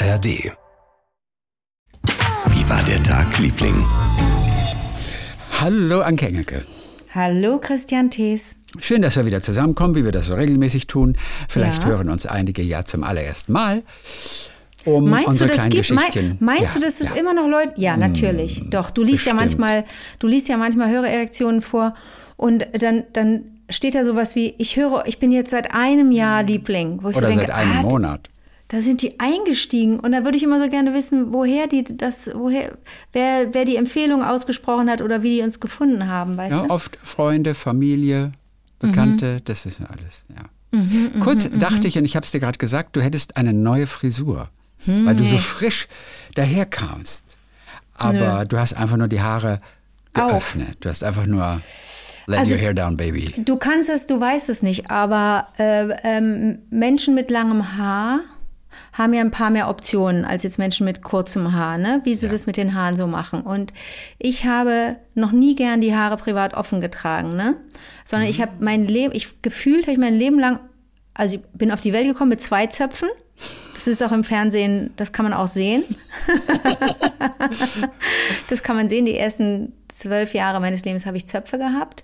ARD. Wie war der Tag, Liebling? Hallo Anke Engelke. Hallo Christian Thees. Schön, dass wir wieder zusammenkommen, wie wir das so regelmäßig tun. Vielleicht Ja. hören uns einige ja zum allerersten Mal. Um Meinst du, das gibt, mein, meinst ja, du, dass es ja. immer noch Leute? Ja, natürlich. Doch, du liest ja manchmal, du liest ja manchmal Hörererektionen vor und dann, dann steht da sowas wie, ich höre, ich bin jetzt seit einem Jahr Liebling. Wo ich Oder so denke, seit einem ah, Monat. Da sind die eingestiegen und da würde ich immer so gerne wissen, woher die das, woher, wer, wer die Empfehlung ausgesprochen hat oder wie die uns gefunden haben, weißt Ja, du? oft Freunde, Familie, Bekannte, das wissen wir alles. Ja. Mhm, Kurz dachte ich, und ich habe es dir gerade gesagt, du hättest eine neue Frisur, Hm, weil du so frisch daherkamst. Aber du hast einfach nur die Haare Auf. geöffnet. Du hast einfach nur let Also- your hair down, baby. Du kannst es, du weißt es nicht, aber äh, ähm, Menschen mit langem Haar haben ja ein paar mehr Optionen als jetzt Menschen mit kurzem Haar, ne? wie sie das mit den Haaren so machen. Und ich habe noch nie gern die Haare privat offen getragen, ne? sondern ich habe mein Leben, ich gefühlt habe ich mein Leben lang, also ich bin auf die Welt gekommen mit zwei Zöpfen. Das ist auch im Fernsehen, das kann man auch sehen. Das kann man sehen. Die ersten zwölf Jahre meines Lebens habe ich Zöpfe gehabt.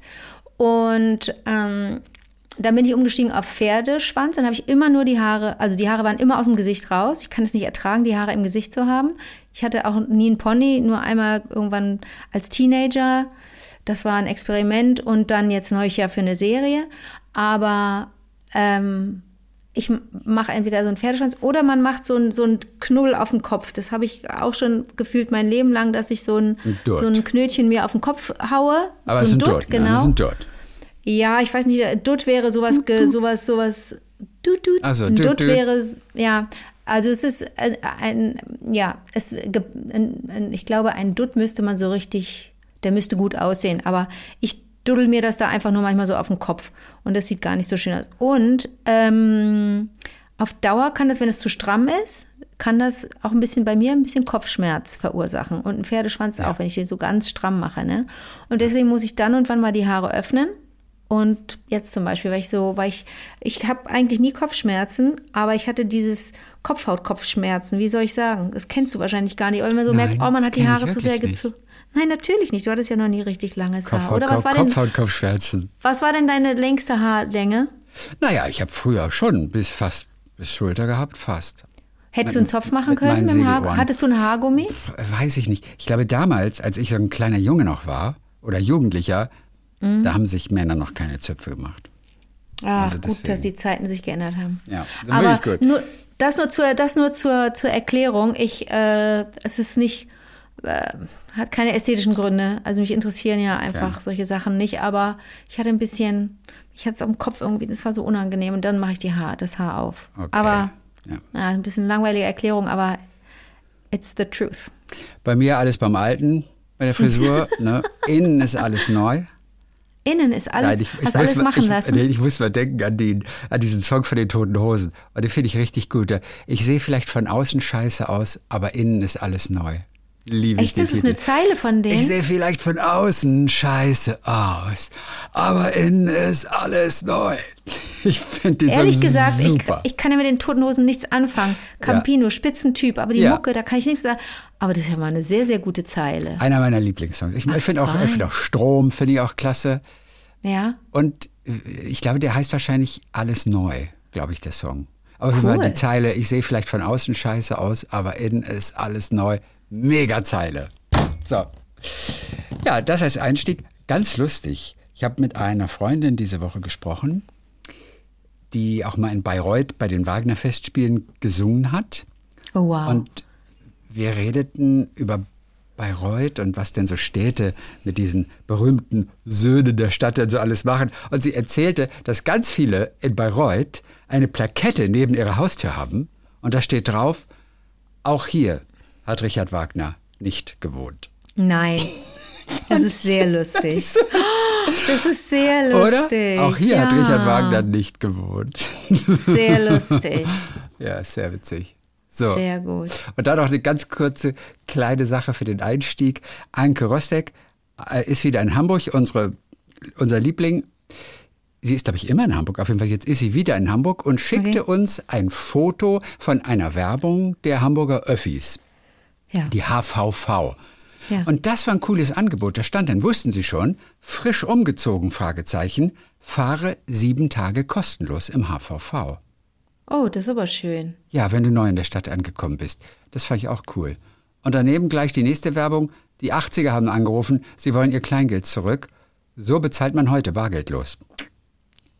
Und ähm, dann bin ich umgestiegen auf Pferdeschwanz. Dann habe ich immer nur die Haare, also die Haare waren immer aus dem Gesicht raus. Ich kann es nicht ertragen, die Haare im Gesicht zu haben. Ich hatte auch nie einen Pony, nur einmal irgendwann als Teenager. Das war ein Experiment und dann jetzt neulich ja für eine Serie. Aber ähm, ich mache entweder so einen Pferdeschwanz oder man macht so einen so einen Knubbel auf den Kopf. Das habe ich auch schon gefühlt mein Leben lang, dass ich so ein, so ein Knötchen mir auf den Kopf haue. Aber so es ist ein Dutt, Dutt. genau. Dutt. Ja, ich weiß nicht, Dutt wäre sowas, ge, sowas, sowas, Dutt, Dutt. Also, ein Dutt, Dutt Dutt. wäre, ja, also es ist ein, ein ja, es, ein, ein, ich glaube, ein Dutt müsste man so richtig, der müsste gut aussehen, aber ich duddel mir das da einfach nur manchmal so auf den Kopf und das sieht gar nicht so schön aus. Und ähm, auf Dauer kann das, wenn es zu stramm ist, kann das auch ein bisschen bei mir ein bisschen Kopfschmerz verursachen und ein Pferdeschwanz auch, wenn ich den so ganz stramm mache. Ne? Und deswegen muss ich dann und wann mal die Haare öffnen. Und jetzt zum Beispiel, weil ich so, weil ich, ich habe eigentlich nie Kopfschmerzen, aber ich hatte dieses Kopfhautkopfschmerzen, wie soll ich sagen? Das kennst du wahrscheinlich gar nicht, aber wenn man so Nein, merkt, oh, man hat die Haare zu sehr gezogen. Nein, natürlich nicht. Du hattest ja noch nie richtig langes Haar. Kopfhaut, Oder was Kopf, war, denn, Kopfhaut, Kopfschmerzen. was war denn deine längste Haarlänge? Naja, ich habe früher schon bis fast bis Schulter gehabt, fast. Hättest du einen Zopf machen mit können? Mit dem Haar? Hattest du ein Haargummi? Weiß ich nicht. Ich glaube, damals, als ich so ein kleiner Junge noch war oder Jugendlicher, Mhm. da haben sich Männer noch keine Zöpfe gemacht. Ach, Also gut, dass die Zeiten sich geändert haben. Ja, das Aber wirklich gut. nur, das nur, zur, das nur zur, zur Erklärung. Ich, äh, es ist nicht, äh, hat keine ästhetischen Gründe. Also mich interessieren ja einfach Ja. solche Sachen nicht. Aber ich hatte ein bisschen, ich hatte es am Kopf irgendwie, das war so unangenehm. Und dann mache ich die Haar, das Haar auf. Okay. Aber Ja. ja, ein bisschen langweilige Erklärung, aber it's the truth. Bei mir alles beim Alten, bei der Frisur. ne? Innen ist alles neu. Innen ist alles, ich, ich hast alles mal- machen ich, lassen. Ich muss mal denken an, den, an diesen Song von den Toten Hosen. Und den finde ich richtig gut. Ich sehe vielleicht von außen scheiße aus, aber innen ist alles neu. Liebe ich Echt, den das ist eine Zeile von denen. Ich sehe vielleicht von außen scheiße aus, aber innen ist alles neu. Ich finde den Ehrlich Song gesagt, ich, super. ich kann ja mit den Toten Hosen nichts anfangen. Campino, Spitzentyp, aber die Ja. Mucke, da kann ich nichts sagen. Aber das ist ja mal eine sehr, sehr gute Zeile. Einer meiner Lieblingssongs. Ich, ich finde auch, ich find auch Strom, finde ich auch klasse. Ja, Und äh, ich glaube, der heißt wahrscheinlich Alles neu, glaube ich, der Song. Aber Cool. die Zeile, ich sehe vielleicht von außen scheiße aus, aber innen ist alles neu. Mega Zeile. So. Ja, das als Einstieg. Ganz lustig. Ich habe mit einer Freundin diese Woche gesprochen, die auch mal in Bayreuth bei den Wagner-Festspielen gesungen hat. oh wow. Und wir redeten über Bayreuth und was denn so Städte mit diesen berühmten Söhnen der Stadt denn so alles machen. Und sie erzählte, dass ganz viele in Bayreuth eine Plakette neben ihrer Haustür haben. Und da steht drauf, auch hier hat Richard Wagner nicht gewohnt. Nein. Das ist sehr lustig. Das ist sehr Oder? lustig. Auch hier hat ja. Richard Wagner nicht gewohnt. Sehr lustig. ja, sehr witzig. So. Sehr gut. Und dann noch eine ganz kurze kleine Sache für den Einstieg. Anke Rostek äh, ist wieder in Hamburg, unsere, unser Liebling. sie ist, glaube ich, immer in Hamburg. Auf jeden Fall, jetzt ist sie wieder in Hamburg und schickte Okay. uns ein Foto von einer Werbung der Hamburger Öffis, Ja. die HVV. Ja. Und das war ein cooles Angebot. Da stand dann, wussten Sie schon, frisch umgezogen, Fragezeichen, fahre sieben Tage kostenlos im HVV. oh, das ist aber schön. Ja, wenn du neu in der Stadt angekommen bist. Das fand ich auch cool. Und daneben gleich die nächste Werbung. Die 80er haben angerufen, sie wollen ihr Kleingeld zurück. So bezahlt man heute bargeldlos.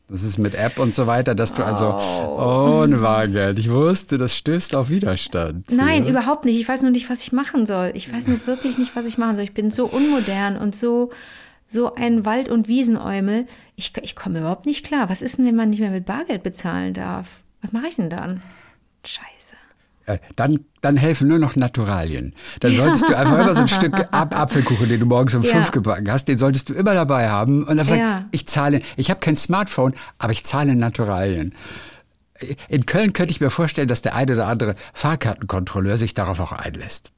Das ist mit App und so weiter, dass du also ohne Bargeld. Ich wusste, das stößt auf Widerstand. Nein, ja. überhaupt nicht. Ich weiß nur nicht, was ich machen soll. Ich weiß nur wirklich nicht, was ich machen soll. Ich bin so unmodern und so, so ein Wald- und Wiesenäumel. Ich, ich komme überhaupt nicht klar. Was ist denn, wenn man nicht mehr mit Bargeld bezahlen darf? Was mache ich denn dann? Scheiße. Äh, Dann, dann helfen nur noch Naturalien. Dann solltest du einfach immer so ein Stück Ab Apfelkuchen, den du morgens um Ja. fünf gebacken hast, den solltest du immer dabei haben. Und dann sagst Ja. ich zahle, ich habe kein Smartphone, aber ich zahle in Naturalien. In Köln könnte ich mir vorstellen, dass der eine oder andere Fahrkartenkontrolleur sich darauf auch einlässt.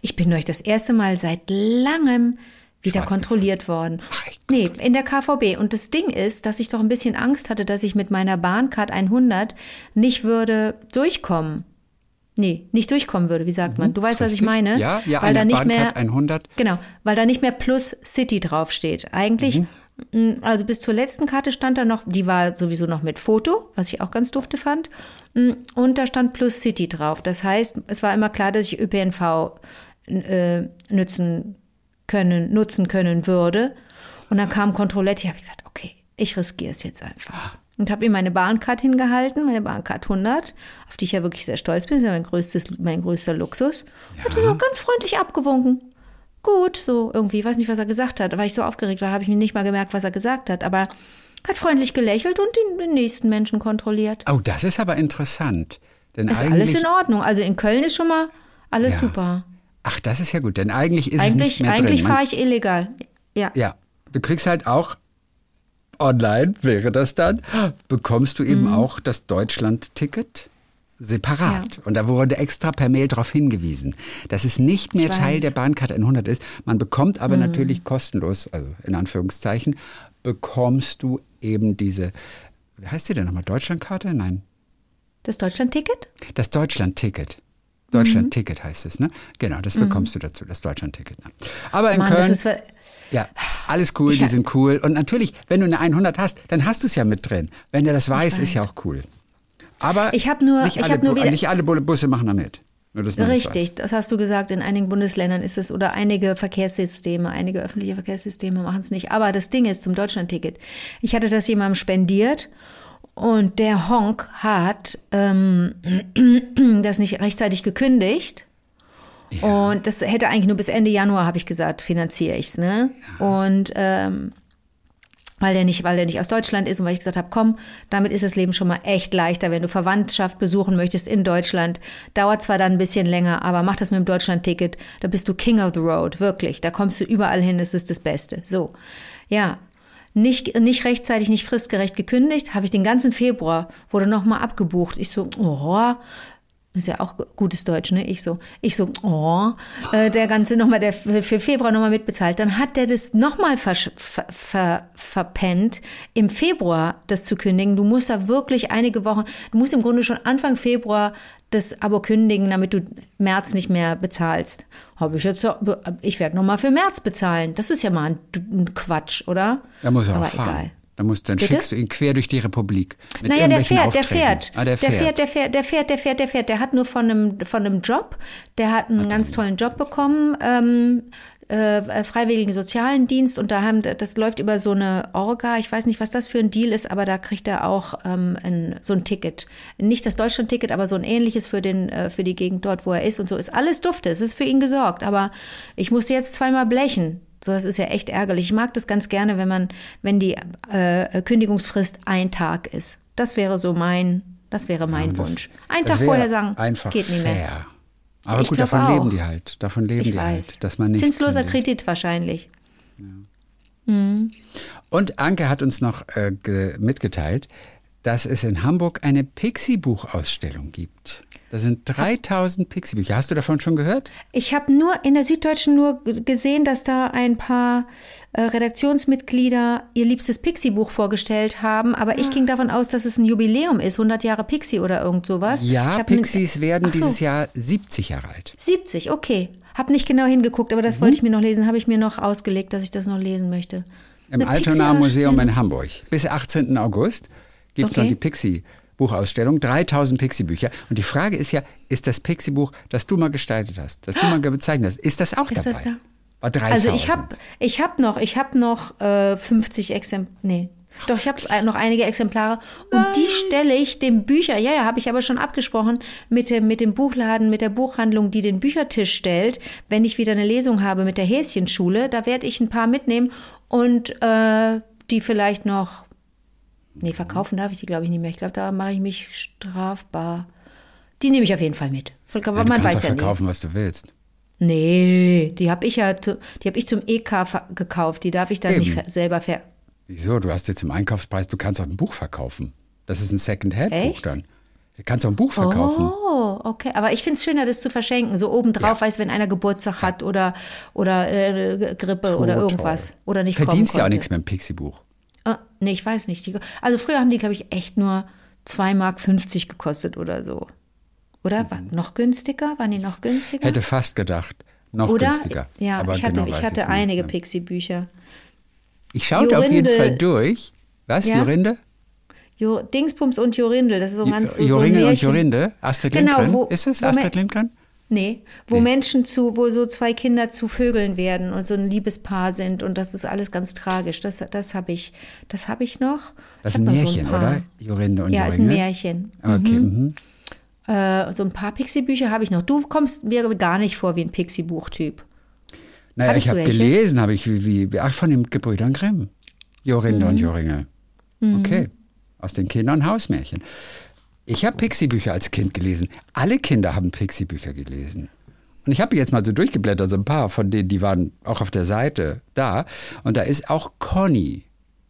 Ich bin durch das erste Mal seit langem wieder Schwarz kontrolliert worden. Ach? Nee, in der KVB. Und das Ding ist, dass ich doch ein bisschen Angst hatte, dass ich mit meiner Bahncard 100 nicht würde durchkommen. Nee, nicht durchkommen würde, wie sagt man? Du weißt, was ich Mhm. Meine? Ja, ja, weil eine da nicht Bahncard mehr 100. Genau, weil da nicht mehr Plus City draufsteht. Eigentlich, Mhm. mh, also bis zur letzten Karte stand da noch, die war sowieso noch mit Foto, was ich auch ganz dufte fand. Mh, Und da stand Plus City drauf. Das heißt, es war immer klar, dass ich ÖPNV äh, nützen können, nutzen können würde. Und dann kam Kontrolletti, habe ich gesagt, okay, ich riskiere es jetzt einfach. Und habe ihm meine Bahncard hingehalten, meine Bahncard 100, auf die ich ja wirklich sehr stolz bin, das ist ja mein, größtes, mein größter Luxus. Hat er so ganz freundlich abgewunken. Gut, so irgendwie, ich weiß nicht, was er gesagt hat. Weil ich so aufgeregt war, habe ich mir nicht mal gemerkt, was er gesagt hat. Aber hat freundlich gelächelt und den, den nächsten Menschen kontrolliert. Oh, das ist aber interessant. Denn Ist alles in Ordnung. Also in Köln ist schon mal alles Ja. super. Ach, das ist ja gut, denn eigentlich ist es Eigentlich, nicht mehr eigentlich fahre ich illegal. Ja. Ja, du kriegst halt auch online, wäre das dann, bekommst du eben auch das Deutschland-Ticket separat. Mhm. Ja. Und da wurde extra per Mail darauf hingewiesen, dass es nicht mehr Teil. Mhm. der Bahncard 100 ist. Man bekommt aber natürlich kostenlos, also in Anführungszeichen, bekommst du eben diese, wie heißt die denn nochmal, Deutschlandkarte? Nein, Das Deutschland-Ticket? das Deutschland-Ticket. Mhm. Deutschland-Ticket heißt es, ne? Genau, das bekommst du dazu, das Deutschland-Ticket. Ne? Aber in Mann, Köln, ist. ja, alles cool, Ich die sind cool. Und natürlich, wenn du eine 100 hast, dann hast du es ja mit drin. Wenn der das weiß, ist weiß. ja auch cool. Aber Ich nur- nicht, ich alle, hab nur wieder- nicht alle Bu- Busse machen da mit. Nur, dass man das Richtig, das hast du gesagt. In einigen Bundesländern ist es oder einige Verkehrssysteme, einige öffentliche Verkehrssysteme machen es nicht. Aber das Ding ist zum Deutschlandticket. Ich hatte das jemandem spendiert und der Honk hat ähm, das nicht rechtzeitig gekündigt. Und das hätte eigentlich nur bis Ende Januar, habe ich gesagt, finanziere ich's, ne? Und ähm, weil der nicht, weil der nicht aus Deutschland ist und weil ich gesagt habe, komm, damit ist das Leben schon mal echt leichter, wenn du Verwandtschaft besuchen möchtest in Deutschland. Dauert zwar dann ein bisschen länger, aber mach das mit dem Deutschland-Ticket, da bist du King of the Road, wirklich. Da kommst du überall hin, das ist das Beste. So, ja. Nicht, nicht rechtzeitig, nicht fristgerecht gekündigt, habe ich den ganzen Februar, wurde nochmal abgebucht. Ich so, oh, ist ja auch gutes Deutsch, ne? Ich so, ich so, oh, äh, der ganze nochmal, der für Februar nochmal mitbezahlt. Dann hat der das nochmal ver, ver, verpennt, im Februar das zu kündigen. Du musst da wirklich einige Wochen, du musst im Grunde schon Anfang Februar das Abo kündigen, damit du März nicht mehr bezahlst. Habe ich jetzt, so- ich werde nochmal für März bezahlen. Das ist ja mal ein, ein Quatsch, oder? Da muss er Aber auch fahren. egal. Da musst, dann Bitte? schickst du ihn quer durch die Republik. Naja, der fährt, der fährt. Ah, der fährt. der fährt, der fährt, der fährt, der fährt, der fährt. Der hat nur von einem, von einem Job, der hat einen ganz tollen Job bekommen, ähm, äh, freiwilligen sozialen Dienst und da haben, das läuft über so eine Orga, ich weiß nicht, was das für ein Deal ist, aber da kriegt er auch ähm, ein, so ein Ticket. Nicht das Deutschland-Ticket, aber so ein ähnliches für, den, äh, für die Gegend dort, wo er ist und so. Ist alles dufte, es ist für ihn gesorgt, aber ich musste jetzt zweimal blechen. So, das ist ja echt ärgerlich. Ich mag das ganz gerne, wenn man, wenn die äh, Kündigungsfrist ein Tag ist. Das wäre so mein, das wäre mein Das- Wunsch. Ein Tag vorher sagen, geht nicht mehr. fair. Aber Ich gut, davon auch. leben die halt. Davon leben Ich die weiß. halt, dass man nicht Zinsloser kündigt. Kredit wahrscheinlich. Und Anke hat uns noch äh, ge mitgeteilt, dass es in Hamburg eine Pixie-Buchausstellung gibt. Da sind 3000 Pixie-Bücher. Hast du davon schon gehört? Ich habe nur in der Süddeutschen nur gesehen, dass da ein paar äh, Redaktionsmitglieder ihr liebstes Pixie-Buch vorgestellt haben, aber Ah. ich ging davon aus, dass es ein Jubiläum ist, 100 Jahre Pixie oder irgend sowas. Ja, Pixies werden so, dieses Jahr 70 Jahre alt. 70, okay. Hab nicht genau hingeguckt, aber das Mhm. wollte ich mir noch lesen, habe ich mir noch ausgelegt, dass ich das noch lesen möchte. Im Altonaer Museum in Hamburg. Bis 18. August gibt es Okay. noch die Pixie-Buchausstellung. 3000 Pixie-Bücher. Und die Frage ist ja, ist das Pixie-Buch, das du mal gestaltet hast, das du mal gezeichnet hast, ist das auch Ist dabei? das da? War 3000. Also ich habe ich hab noch, ich habe noch äh, 50 Exemplare, nee. Doch, ich habe noch einige Exemplare und die stelle ich dem Bücher, ja, ja, habe ich aber schon abgesprochen mit dem, mit dem Buchladen, mit der Buchhandlung, die den Büchertisch stellt. Wenn ich wieder eine Lesung habe mit der Häschenschule, da werde ich ein paar mitnehmen und äh, die vielleicht noch, nee, verkaufen darf ich die, glaube ich, nicht mehr. Ich glaube, da mache ich mich strafbar. Die nehme ich auf jeden Fall mit. Aber ja, du man kannst weiß ja nicht. verkaufen, was du willst. Nee, die habe ich ja, zu, die habe ich zum EK gekauft. Die darf ich dann nicht Eben. ver selber ver. Wieso? Du hast jetzt im Einkaufspreis, du kannst auch ein Buch verkaufen. Das ist ein Second-Hand-Buch dann. Du kannst auch ein Buch verkaufen. Oh, okay. Aber ich finde es schöner, das zu verschenken. So obendrauf, Ja. weiß, wenn einer Geburtstag hat oder, oder äh, Grippe oder Toll. irgendwas. Oder nicht Verdienst kommen ja auch nichts mit dem Pixie-Buch. Nee, ich weiß nicht. Die, also früher haben die, glaube ich, echt nur 2,50 Mark gekostet oder so. Oder? War noch günstiger? Waren die noch günstiger? Mhm. Hätte fast gedacht, noch oder? günstiger. Ja, Aber ich hatte, genau ich hatte einige. Pixie-Bücher. Ich schaute auf jeden Jorinde- Fall durch. Was, Ja? Jorinde? Jo, Dingsbums und Jorindel, das ist so ganz so, so ein und. Jorinde? Astrid Genau, Lindgren? wo- ist es Astrid Lindgren? Nee, wo Menschen zu, wo so zwei Kinder zu Vögeln werden und so ein Liebespaar sind und das ist alles ganz tragisch. Das, das habe ich, das habe ich noch. Das Ich ist ein noch so Märchen, paar. oder? Jorinde und Ja, ist ein? Märchen. Okay, mhm. Äh, so ein paar Pixie-Bücher habe ich noch. Du kommst mir gar nicht vor wie ein Pixie-Buchtyp. Naja, Hattest ich habe gelesen, habe ich wie, wie, ach, von den Gebrüdern Grimm. Jorinde Mhm. und Joringel. Okay, aus den Kinder- und Hausmärchen. Ich habe Pixie-Bücher als Kind gelesen. Alle Kinder haben Pixie-Bücher gelesen. Und ich habe jetzt mal so durchgeblättert, so ein paar von denen, die waren auch auf der Seite da. Und da ist auch Conny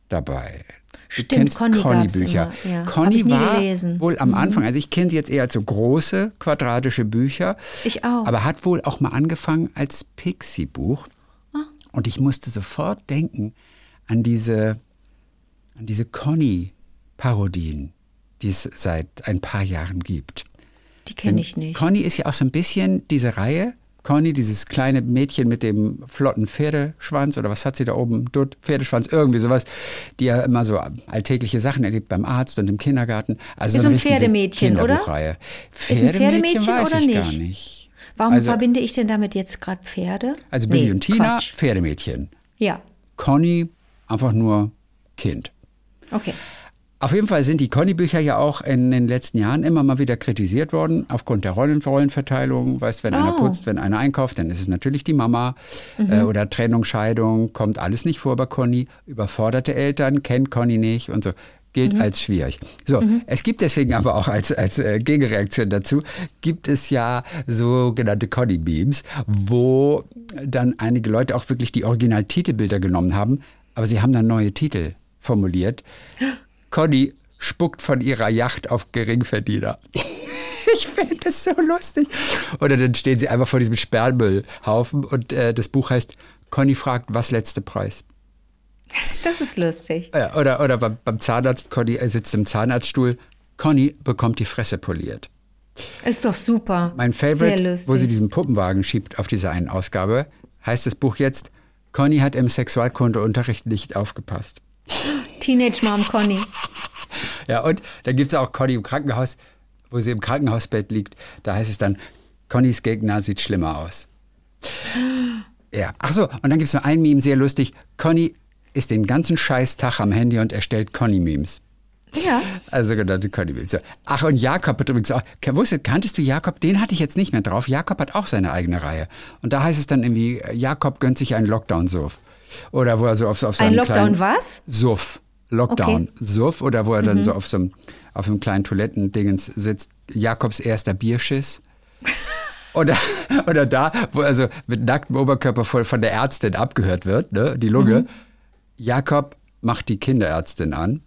dabei. Stimmt, Conny gab's Conny-Bücher. immer, ja. Conny war gelesen. Mhm. wohl am Anfang, also ich kenne die jetzt eher als so große quadratische Bücher. Ich auch. Aber hat wohl auch mal angefangen als Pixie-Buch. Ah. Und ich musste sofort denken an diese, an diese Conny-Parodien, die es seit ein paar Jahren gibt. Die kenne ich nicht. Conny ist ja auch so ein bisschen diese Reihe. Conny, dieses kleine Mädchen mit dem flotten Pferdeschwanz oder was hat sie da oben? Dutt, Pferdeschwanz, irgendwie sowas, die ja immer so alltägliche Sachen erlebt beim Arzt und im Kindergarten. Also Ist eine ein Pferdemädchen, oder? Kinderbuchreihe. Ist ein Pferdemädchen weiß oder ich nicht? gar nicht. Warum also- verbinde ich denn damit jetzt gerade Pferde? Also Billy Nee, und Tina, Quatsch. Pferdemädchen. Ja, Conny, einfach nur Kind. okay. Auf jeden Fall sind die Conny-Bücher ja auch in den letzten Jahren immer mal wieder kritisiert worden, aufgrund der Rollen Rollenverteilung. Weißt, wenn einer Oh. putzt, wenn einer einkauft, dann ist es natürlich die Mama. Äh, oder Trennung, Scheidung, kommt alles nicht vor bei Conny. Überforderte Eltern, kennt Conny nicht und so. Gilt als schwierig. So, es gibt deswegen aber auch als, als äh, Gegenreaktion dazu, gibt es ja sogenannte Conny-Memes, wo dann einige Leute auch wirklich die Original-Titelbilder genommen haben, aber sie haben dann neue Titel formuliert. Conny spuckt von ihrer Yacht auf Geringverdiener. Ich finde das so lustig. Oder dann stehen sie einfach vor diesem Sperrmüllhaufen und äh, das Buch heißt Conny fragt, was letzte Preis? Das ist lustig. Oder oder beim, beim Zahnarzt, Conny äh, sitzt im Zahnarztstuhl, Conny bekommt die Fresse poliert. Ist doch super. Mein Sehr Favorite, lustig. wo sie diesen Puppenwagen schiebt auf dieser einen Ausgabe, heißt das Buch jetzt, Conny hat im Sexualkundeunterricht nicht aufgepasst. Teenage Mom Conny. Ja, und dann gibt es auch Conny im Krankenhaus, wo sie im Krankenhausbett liegt. Da heißt es dann, Connys Gegner sieht schlimmer aus. Ja, ach so, und dann gibt es noch ein Meme, sehr lustig. Conny ist den ganzen Scheiß-Tag am Handy und erstellt Conny-Memes. Ja. Also sogenannte Conny-Memes. Ach, und Jakob hat übrigens auch, wusstet, kanntest du Jakob? Den hatte ich jetzt nicht mehr drauf. Jakob hat auch seine eigene Reihe. Und da heißt es dann irgendwie, Jakob gönnt sich einen Lockdown-Suff. Oder wo er so auf, auf seinem Ein Lockdown was? Suff. Lockdown. Okay. Suff. Oder wo er Mhm. dann so auf so einem, auf einem kleinen Toilettendingens sitzt. Jakobs erster Bierschiss. Oder, oder da, wo also mit nacktem Oberkörper voll von der Ärztin abgehört wird, ne, die Lunge. Mhm. Jakob macht die Kinderärztin an.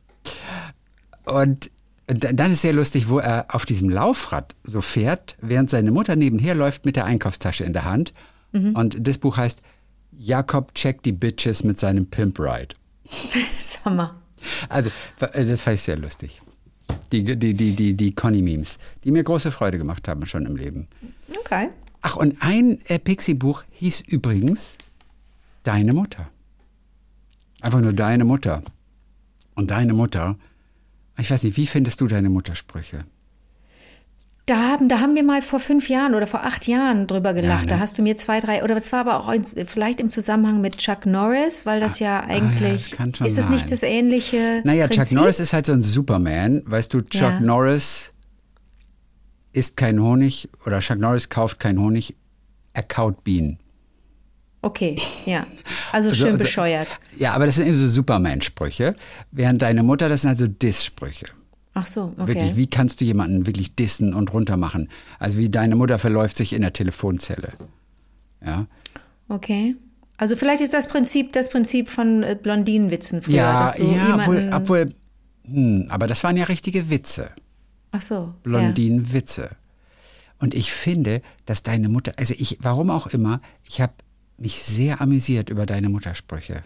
Und dann ist sehr lustig, wo er auf diesem Laufrad so fährt, während seine Mutter nebenher läuft mit der Einkaufstasche in der Hand. Mhm. Und das Buch heißt Jakob checkt die Bitches mit seinem Pimp Ride. Hammer. Also, äh, das fand ich sehr lustig. Die, die, die, die, die Conny-Memes, die mir große Freude gemacht haben schon im Leben. Okay. Ach, und ein äh, Pixie-Buch hieß übrigens Deine Mutter. Einfach nur Deine Mutter. Und Deine Mutter, ich weiß nicht, wie findest du deine Muttersprüche? Da haben, da haben wir mal vor fünf Jahren oder vor acht Jahren drüber gelacht. Ja, ne? Da hast du mir zwei, drei, oder es war aber auch in, vielleicht im Zusammenhang mit Chuck Norris, weil das ah, ja eigentlich, ah, ja, das ist das nicht das ähnliche Naja, Prinzip? Chuck Norris ist halt so ein Superman. Weißt du, Chuck ja. Norris isst kein Honig oder Chuck Norris kauft kein Honig, er kaut Bienen. Okay, ja. Also, also schön also, bescheuert. Ja, aber das sind eben so Superman-Sprüche, während deine Mutter, das sind also Diss-Sprüche. Ach so, okay. Wirklich, wie kannst du jemanden wirklich dissen und runtermachen? Also wie deine Mutter verläuft sich in der Telefonzelle. Ja. Okay. Also vielleicht ist das Prinzip das Prinzip von äh, Blondinenwitzen früher. Ja, ja obwohl, obwohl hm, aber das waren ja richtige Witze. Ach so. Blondinenwitze. Ja. Und ich finde, dass deine Mutter, also ich, warum auch immer, ich habe mich sehr amüsiert über deine Muttersprüche.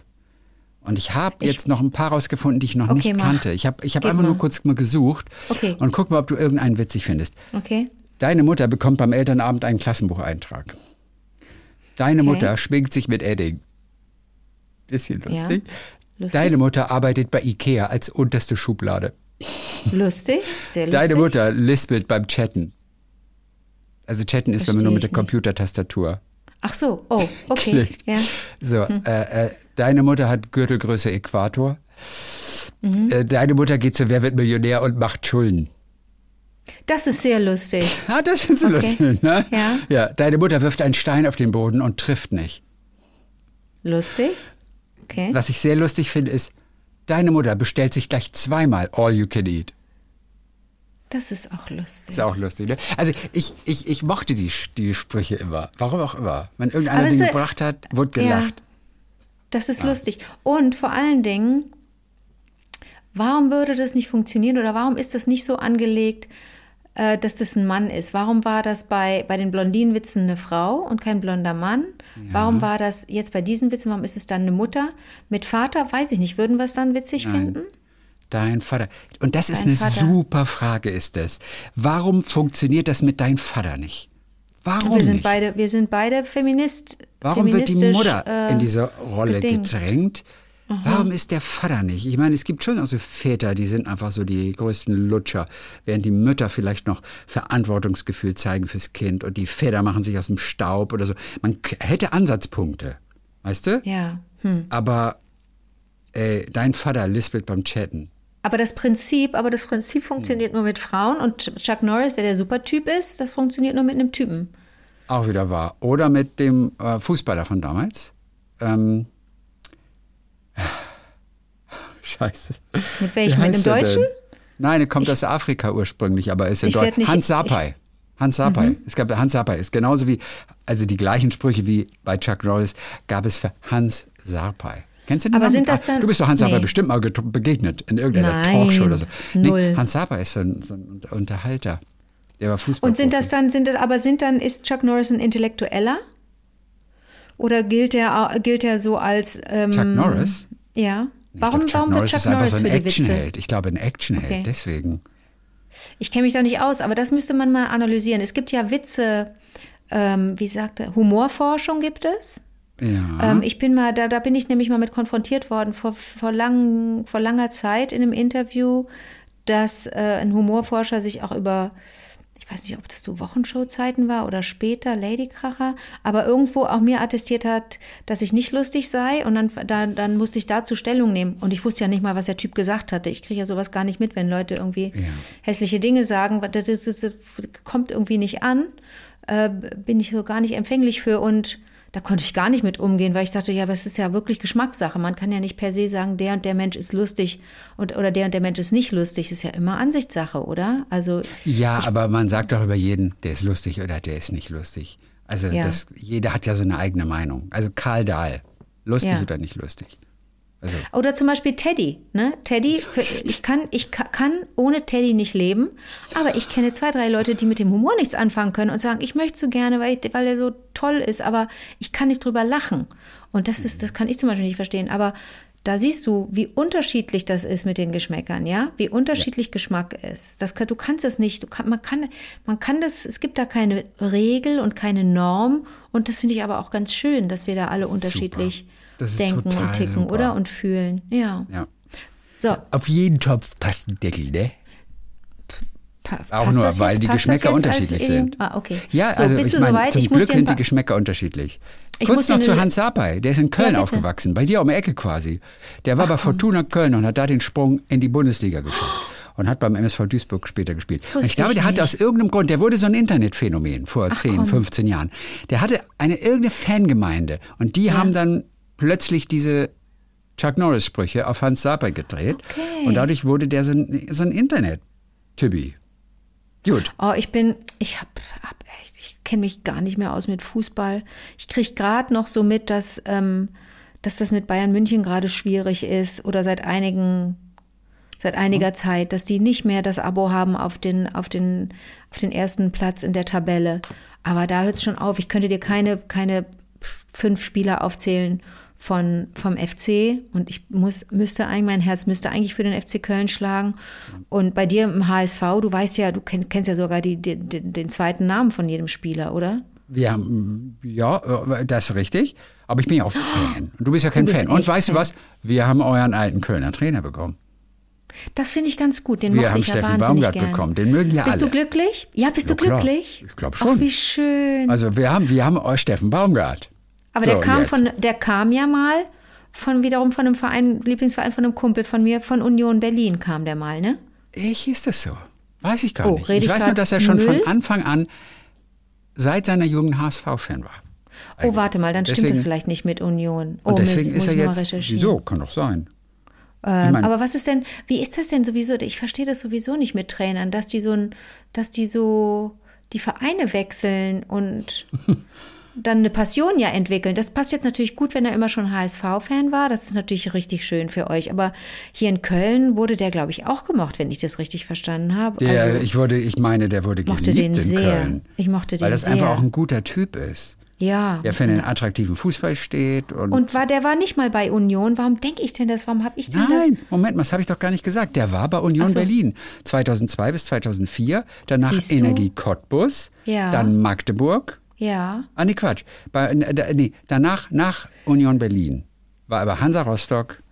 Und ich habe jetzt noch ein paar rausgefunden, die ich noch okay, nicht mach. kannte. Ich habe ich hab einfach mal. nur kurz mal gesucht okay. und guck mal, ob du irgendeinen witzig findest. Okay. Deine Mutter bekommt beim Elternabend einen Klassenbucheintrag. Deine okay. Mutter schwingt sich mit Edding. Bisschen lustig. Ja, lustig. Deine Mutter arbeitet bei Ikea als unterste Schublade. Lustig, sehr lustig. Deine Mutter lispelt beim Chatten. Also chatten ist, Versteh wenn man nur mit der Computertastatur. Ach so, oh, okay. Ja. So, hm. äh, äh, deine Mutter hat Gürtelgröße Äquator. Mhm. Äh, deine Mutter geht zu Wer wird Millionär und macht Schulden. Das ist sehr lustig. Ah, das sind so okay. lustig, ne? Ja. ja. Deine Mutter wirft einen Stein auf den Boden und trifft nicht. Lustig. Okay. Was ich sehr lustig finde, ist, deine Mutter bestellt sich gleich zweimal All You Can Eat. Das ist auch lustig. Das ist auch lustig, ne? Also ich, ich, ich mochte die, die Sprüche immer. Warum auch immer. Wenn irgendeiner den gebracht hat, wurde gelacht. Ja, das ist ja. lustig. Und vor allen Dingen, warum würde das nicht funktionieren oder warum ist das nicht so angelegt, äh, dass das ein Mann ist? Warum war das bei, bei den Blondinenwitzen eine Frau und kein blonder Mann? Ja. Warum war das jetzt bei diesen Witzen, warum ist es dann eine Mutter? Mit Vater, weiß ich nicht. Würden wir es dann witzig Nein. finden? Dein Vater. Und das Dein ist eine Vater. super Frage, ist es. Warum funktioniert das mit dein Vater nicht? Warum wir sind nicht? Beide, wir sind beide Feminist. Warum wird die Mutter äh, in diese Rolle bedingt. gedrängt? Aha. Warum ist der Vater nicht? Ich meine, es gibt schon auch so Väter, die sind einfach so die größten Lutscher, während die Mütter vielleicht noch Verantwortungsgefühl zeigen fürs Kind und die Väter machen sich aus dem Staub oder so. Man hätte Ansatzpunkte, weißt du? Ja. Hm. Aber ey, dein Vater lispelt beim Chatten. Aber das Prinzip, aber das Prinzip funktioniert nur mit Frauen und Chuck Norris, der der Supertyp ist, das funktioniert nur mit einem Typen. Auch wieder wahr. Oder mit dem äh, Fußballer von damals. Ähm, Scheiße. Mit welchem? Mit dem Deutschen? Denn? Nein, er kommt ich, aus Afrika ursprünglich, aber ist in Deutschland. Hans Sapai. Hans Sapai. Mhm. Es gab Hans Sapai. Ist genauso wie, also die gleichen Sprüche wie bei Chuck Norris gab es für Hans Sapai. Kennst du den Aber Namen? sind das dann, du bist doch Hans Saper bestimmt mal begegnet in irgendeiner Nein, Talkshow oder so. Nee, Hans Saper ist so ein, so ein Unterhalter. Der war Fußball. Und sind das dann, sind das, aber sind dann, ist Chuck Norris ein Intellektueller? Oder gilt er, gilt er so als. Ähm, Chuck Norris? Ja. Warum, glaub, warum Norris wird Chuck Norris so ein für die Actionheld? Ich glaube, ein Actionheld, okay. deswegen. Ich kenne mich da nicht aus, aber das müsste man mal analysieren. Es gibt ja Witze, ähm, wie sagte, Humorforschung gibt es. Ja. Ähm, ich bin mal, da, da bin ich nämlich mal mit konfrontiert worden vor, vor, lang, vor langer Zeit in einem Interview, dass äh, ein Humorforscher sich auch über, ich weiß nicht, ob das zu Wochenshow-Zeiten war oder später, Ladykracher, aber irgendwo auch mir attestiert hat, dass ich nicht lustig sei und dann, da, dann musste ich dazu Stellung nehmen. Und ich wusste ja nicht mal, was der Typ gesagt hatte. Ich kriege ja sowas gar nicht mit, wenn Leute irgendwie ja. hässliche Dinge sagen. Das, das, das, das kommt irgendwie nicht an. Äh, bin ich so gar nicht empfänglich für und da konnte ich gar nicht mit umgehen, weil ich dachte, ja, das ist ja wirklich Geschmackssache. Man kann ja nicht per se sagen, der und der Mensch ist lustig und, oder der und der Mensch ist nicht lustig. Das ist ja immer Ansichtssache, oder? Also ja, aber man sagt doch über jeden, der ist lustig oder der ist nicht lustig. Also ja. das, jeder hat ja so eine eigene Meinung. Also Karl Dahl, lustig ja. oder nicht lustig? Also, Oder zum Beispiel Teddy. Ne? Teddy, für, ich, kann, ich ka- kann ohne Teddy nicht leben, aber ich kenne zwei, drei Leute, die mit dem Humor nichts anfangen können und sagen, ich möchte so gerne, weil, ich, weil er so toll ist, aber ich kann nicht drüber lachen. Und das ist, das kann ich zum Beispiel nicht verstehen. Aber da siehst du, wie unterschiedlich das ist mit den Geschmäckern, ja? Wie unterschiedlich Geschmack ist. Das, du kannst es nicht, du kann, man kann, man kann das, es gibt da keine Regel und keine Norm. Und das finde ich aber auch ganz schön, dass wir da alle unterschiedlich Das ist denken und ticken, super. oder? Und fühlen. Ja. ja. So, Auf jeden Topf passt ein Deckel, ne? pa Auch passt nur, weil jetzt? die Geschmäcker unterschiedlich sind. Ah, okay. Ja, so, also bist ich soweit? zum Ich Glück sind die Geschmäcker unterschiedlich. Ich Kurz noch zu Hans Sapai, der ist in Köln bitte. aufgewachsen, bei dir um die Ecke quasi. Der war bei Fortuna Köln und hat da den Sprung in die Bundesliga geschafft. Und hat beim MSV Duisburg später gespielt. Ich glaube, der hatte aus irgendeinem Grund, der wurde so ein Internetphänomen vor 10, komm. 15 Jahren. Der hatte eine irgendeine Fangemeinde und die haben dann plötzlich diese Chuck Norris-Sprüche auf Hans Sapai gedreht. Okay. Und dadurch wurde der so ein, so ein Internet-Typi. Gut. Oh, ich bin, ich hab, hab echt, ich kenne mich gar nicht mehr aus mit Fußball. Ich kriege gerade noch so mit, dass, ähm, dass das mit Bayern München gerade schwierig ist oder seit einigen, seit einiger Zeit, dass die nicht mehr das Abo haben auf den, auf den, auf den ersten Platz in der Tabelle. Aber da hört es schon auf. Ich könnte dir keine, keine fünf Spieler aufzählen von, vom FC und ich muss, müsste eigentlich, mein Herz müsste eigentlich für den FC Köln schlagen. Und bei dir im HSV, du weißt ja, du kenn, kennst ja sogar die, die, den, zweiten Namen von jedem Spieler, oder? Wir haben, ja, äh, das ist richtig. Aber ich bin ja auch Fan. Und du bist ja kein Du bist Fan. Und weißt du Fan. was? Wir haben euren alten Kölner Trainer bekommen. Das finde ich ganz gut. Den Wir haben ich ja Steffen Baumgart gern. bekommen. Den mögen ja Bist alle. du glücklich? Ja, bist Ja, du klar. glücklich? Ich glaub Ach, schon. wie schön. Also wir haben, wir haben euch Steffen Baumgart. Aber So, der kam jetzt. von, der kam ja mal von wiederum von einem Verein, Lieblingsverein von einem Kumpel von mir, von Union Berlin kam der mal, ne? Ich hieß das so. Weiß ich gar Oh, nicht. Ich ich weiß nur, dass er schon Müll? von Anfang an seit seiner Jugend HSV-Fan war. Oh, warte mal, dann stimmt das Deswegen- vielleicht nicht mit Union. Oh, Und deswegen Mist, ist er jetzt. Wieso? Kann doch sein. Ähm, aber was ist denn, wie ist das denn sowieso? Ich verstehe das sowieso nicht mit Trainern, dass die so ein, dass die so die Vereine wechseln und dann eine Passion ja entwickeln. Das passt jetzt natürlich gut, wenn er immer schon HSV-Fan war. Das ist natürlich richtig schön für euch. Aber hier in Köln wurde der, glaube ich, auch gemocht, wenn ich das richtig verstanden habe. Der, also, ich, wurde, ich meine, der wurde mochte geliebt den in sehr. Köln. Ich mochte den Weil das sehr. einfach auch ein guter Typ ist. ja. Der für den attraktiven Fußball steht. Und, und war, der war nicht mal bei Union. Warum denke ich denn das? Warum habe ich denn das? Nein, Moment mal, das habe ich doch gar nicht gesagt. Der war bei Union so. Berlin 2002 bis 2004, danach? Energie Cottbus, Ja. dann Magdeburg. Ja. Ah, nee, Quatsch. Bei, äh, nee, danach, nach Union Berlin, war aber Hansa Rostock,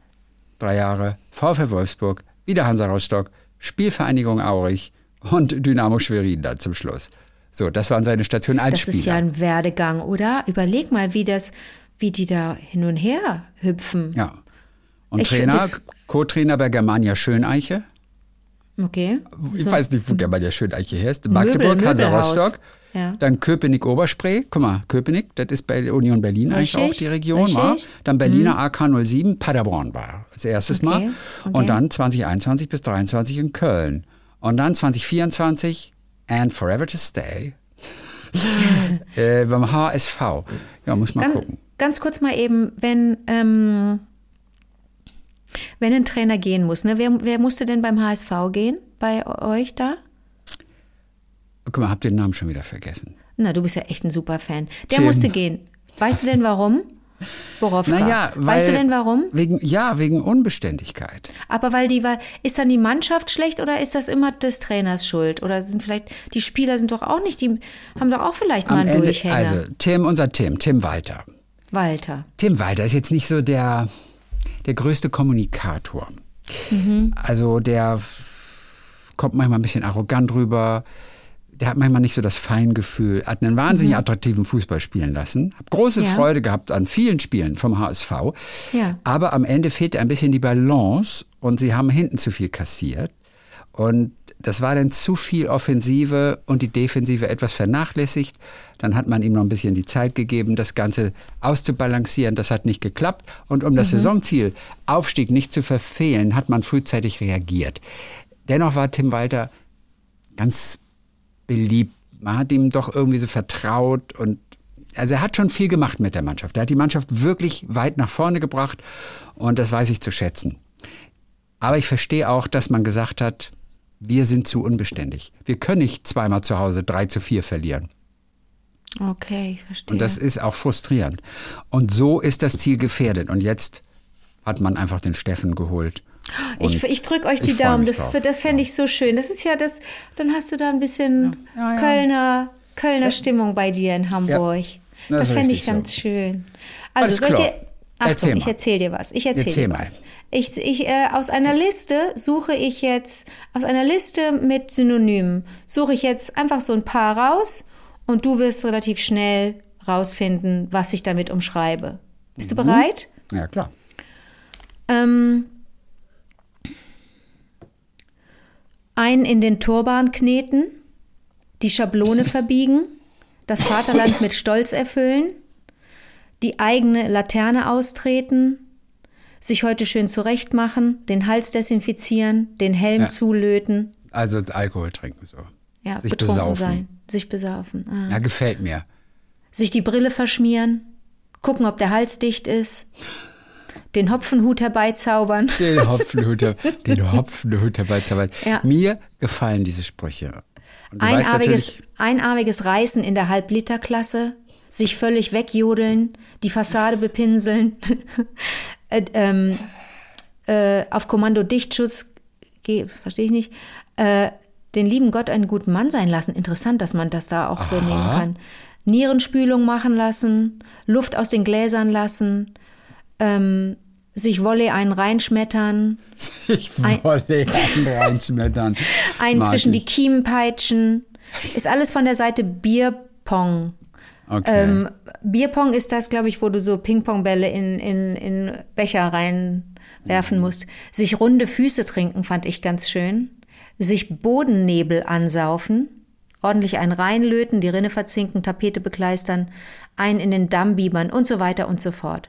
drei Jahre, VfL Wolfsburg, wieder Hansa Rostock, Spielvereinigung Aurich und Dynamo Schwerin dann zum Schluss. So, das waren seine Stationen als Das Spieler. ist ja ein Werdegang, oder? Überleg mal, wie das, wie die da hin und her hüpfen. Ja. Und Ich- Trainer, das- Co-Trainer bei Germania Schöneiche. Okay. Ich weiß nicht, wo Germania Schöneiche heißt. Magdeburg, Hansa Möbelhaus. Rostock. Ja. Dann Köpenick-Oberspree. Guck mal, Köpenick, das ist bei Union Berlin eigentlich Richtig, auch die Region. Mhm. War. Dann Berliner AK07, Paderborn war als erstes Okay, Mal. okay. Und dann 2021 bis 2023 in Köln. Und dann 2024 and forever to stay äh, beim HSV. Ja, muss man Ganz, gucken. ganz kurz mal eben, wenn, ähm, wenn ein Trainer gehen muss, ne? wer, wer musste denn beim HSV gehen? Bei euch da? Guck mal, ihr den Namen schon wieder vergessen. Na, du bist ja echt ein super Fan. Der Tim. musste gehen. Weißt du denn warum? Borowka. Naja, weil, weißt du denn warum? Wegen, ja, wegen Unbeständigkeit. Aber weil die war, ist dann die Mannschaft schlecht oder ist das immer des Trainers Schuld? Oder sind vielleicht, die Spieler sind doch auch nicht, die haben doch auch vielleicht mal Am einen Ende, Durchhänger. also Tim, unser Tim, Tim Walter. Walter. Tim Walter ist jetzt nicht so der, der größte Kommunikator. Mhm. Also der kommt manchmal ein bisschen arrogant rüber. Der hat manchmal nicht so das Feingefühl. Hat einen wahnsinnig attraktiven Fußball spielen lassen. Hab große Mhm. Ja. Freude gehabt an vielen Spielen vom HSV. Ja. Aber am Ende fehlte ein bisschen die Balance und sie haben hinten zu viel kassiert. Und das war dann zu viel Offensive und die Defensive etwas vernachlässigt. Dann hat man ihm noch ein bisschen die Zeit gegeben, das Ganze auszubalancieren. Das hat nicht geklappt. Und um das Saisonziel Aufstieg nicht zu verfehlen, hat man frühzeitig reagiert. Dennoch war Tim Walter ganz beliebt. Man hat ihm doch irgendwie so vertraut und also er hat schon viel gemacht mit der Mannschaft. Er hat die Mannschaft wirklich weit nach vorne gebracht und das weiß ich zu schätzen. Aber ich verstehe auch, dass man gesagt hat, wir sind zu unbeständig. Wir können nicht zweimal zu Hause 3 zu 4 verlieren. Okay, ich verstehe. Und das ist auch frustrierend. Und so ist das Ziel gefährdet. Und jetzt hat man einfach den Steffen geholt. Ich, ich drücke euch die ich Daumen. Das, drauf. das fände ich so schön. Das ist ja das, dann hast du da ein bisschen Ja, ja. Kölner, Kölner Stimmung bei dir in Hamburg. das Das, fände ich ganz so. schön. Also Alles soll ich klar. dir. Achtung, Erzähl ich erzähle dir was. Ich erzähle Erzähl dir mal. was. Ich, ich, äh, aus einer Liste suche ich jetzt, aus einer Liste mit Synonymen, suche ich jetzt einfach so ein paar raus und du wirst relativ schnell rausfinden, was ich damit umschreibe. Bist du Mhm. bereit? Ja, klar. Ähm, ein in den Turban kneten, die Schablone verbiegen, das Vaterland mit Stolz erfüllen, die eigene Laterne austreten, sich heute schön zurechtmachen, den Hals desinfizieren, den Helm Ja. zulöten, Also Alkohol trinken so. ja, Sich betrunken besaufen. sein, sich besaufen, ah. Ja, gefällt mir. sich die Brille verschmieren, gucken, ob der Hals dicht ist, den Hopfenhut herbeizaubern. Den Hopfenhut, den Hopfenhut herbeizaubern. Ja. Mir gefallen diese Sprüche. Einarmiges, einarmiges Reißen in der Halbliterklasse, sich völlig wegjodeln, die Fassade bepinseln, äh, ähm, äh, auf Kommando Dichtschutz, verstehe ich nicht, äh, den lieben Gott einen guten Mann sein lassen. Interessant, dass man das da auch für nehmen kann. Nierenspülung machen lassen, Luft aus den Gläsern lassen, ähm, sich Wolle einen reinschmettern, ich wollte einen reinschmettern. einen zwischen die ich. Kiemen peitschen. Ist alles von der Seite Bierpong. Okay. Ähm, Bierpong ist das, glaube ich, wo du so Pingpongbälle in, in, in Becher reinwerfen musst. Sich runde Füße trinken fand ich ganz schön. Sich Bodennebel ansaufen. Ordentlich einen reinlöten, die Rinne verzinken, Tapete bekleistern, einen in den Damm biebern und so weiter und so fort.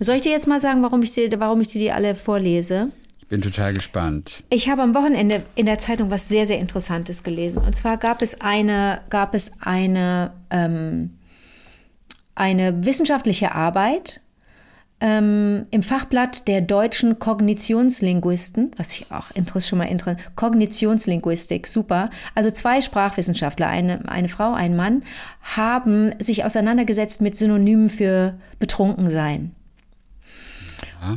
Soll ich dir jetzt mal sagen, warum ich dir, warum ich dir die alle vorlese? ich bin total gespannt. Ich habe am Wochenende in der Zeitung was sehr, sehr Interessantes gelesen. Und zwar gab es eine, gab es eine, ähm, eine wissenschaftliche Arbeit ähm, im Fachblatt der deutschen Kognitionslinguisten, was ich auch interess schon mal interessant, Kognitionslinguistik, super. Also zwei Sprachwissenschaftler, eine, eine Frau, ein Mann, haben sich auseinandergesetzt mit Synonymen für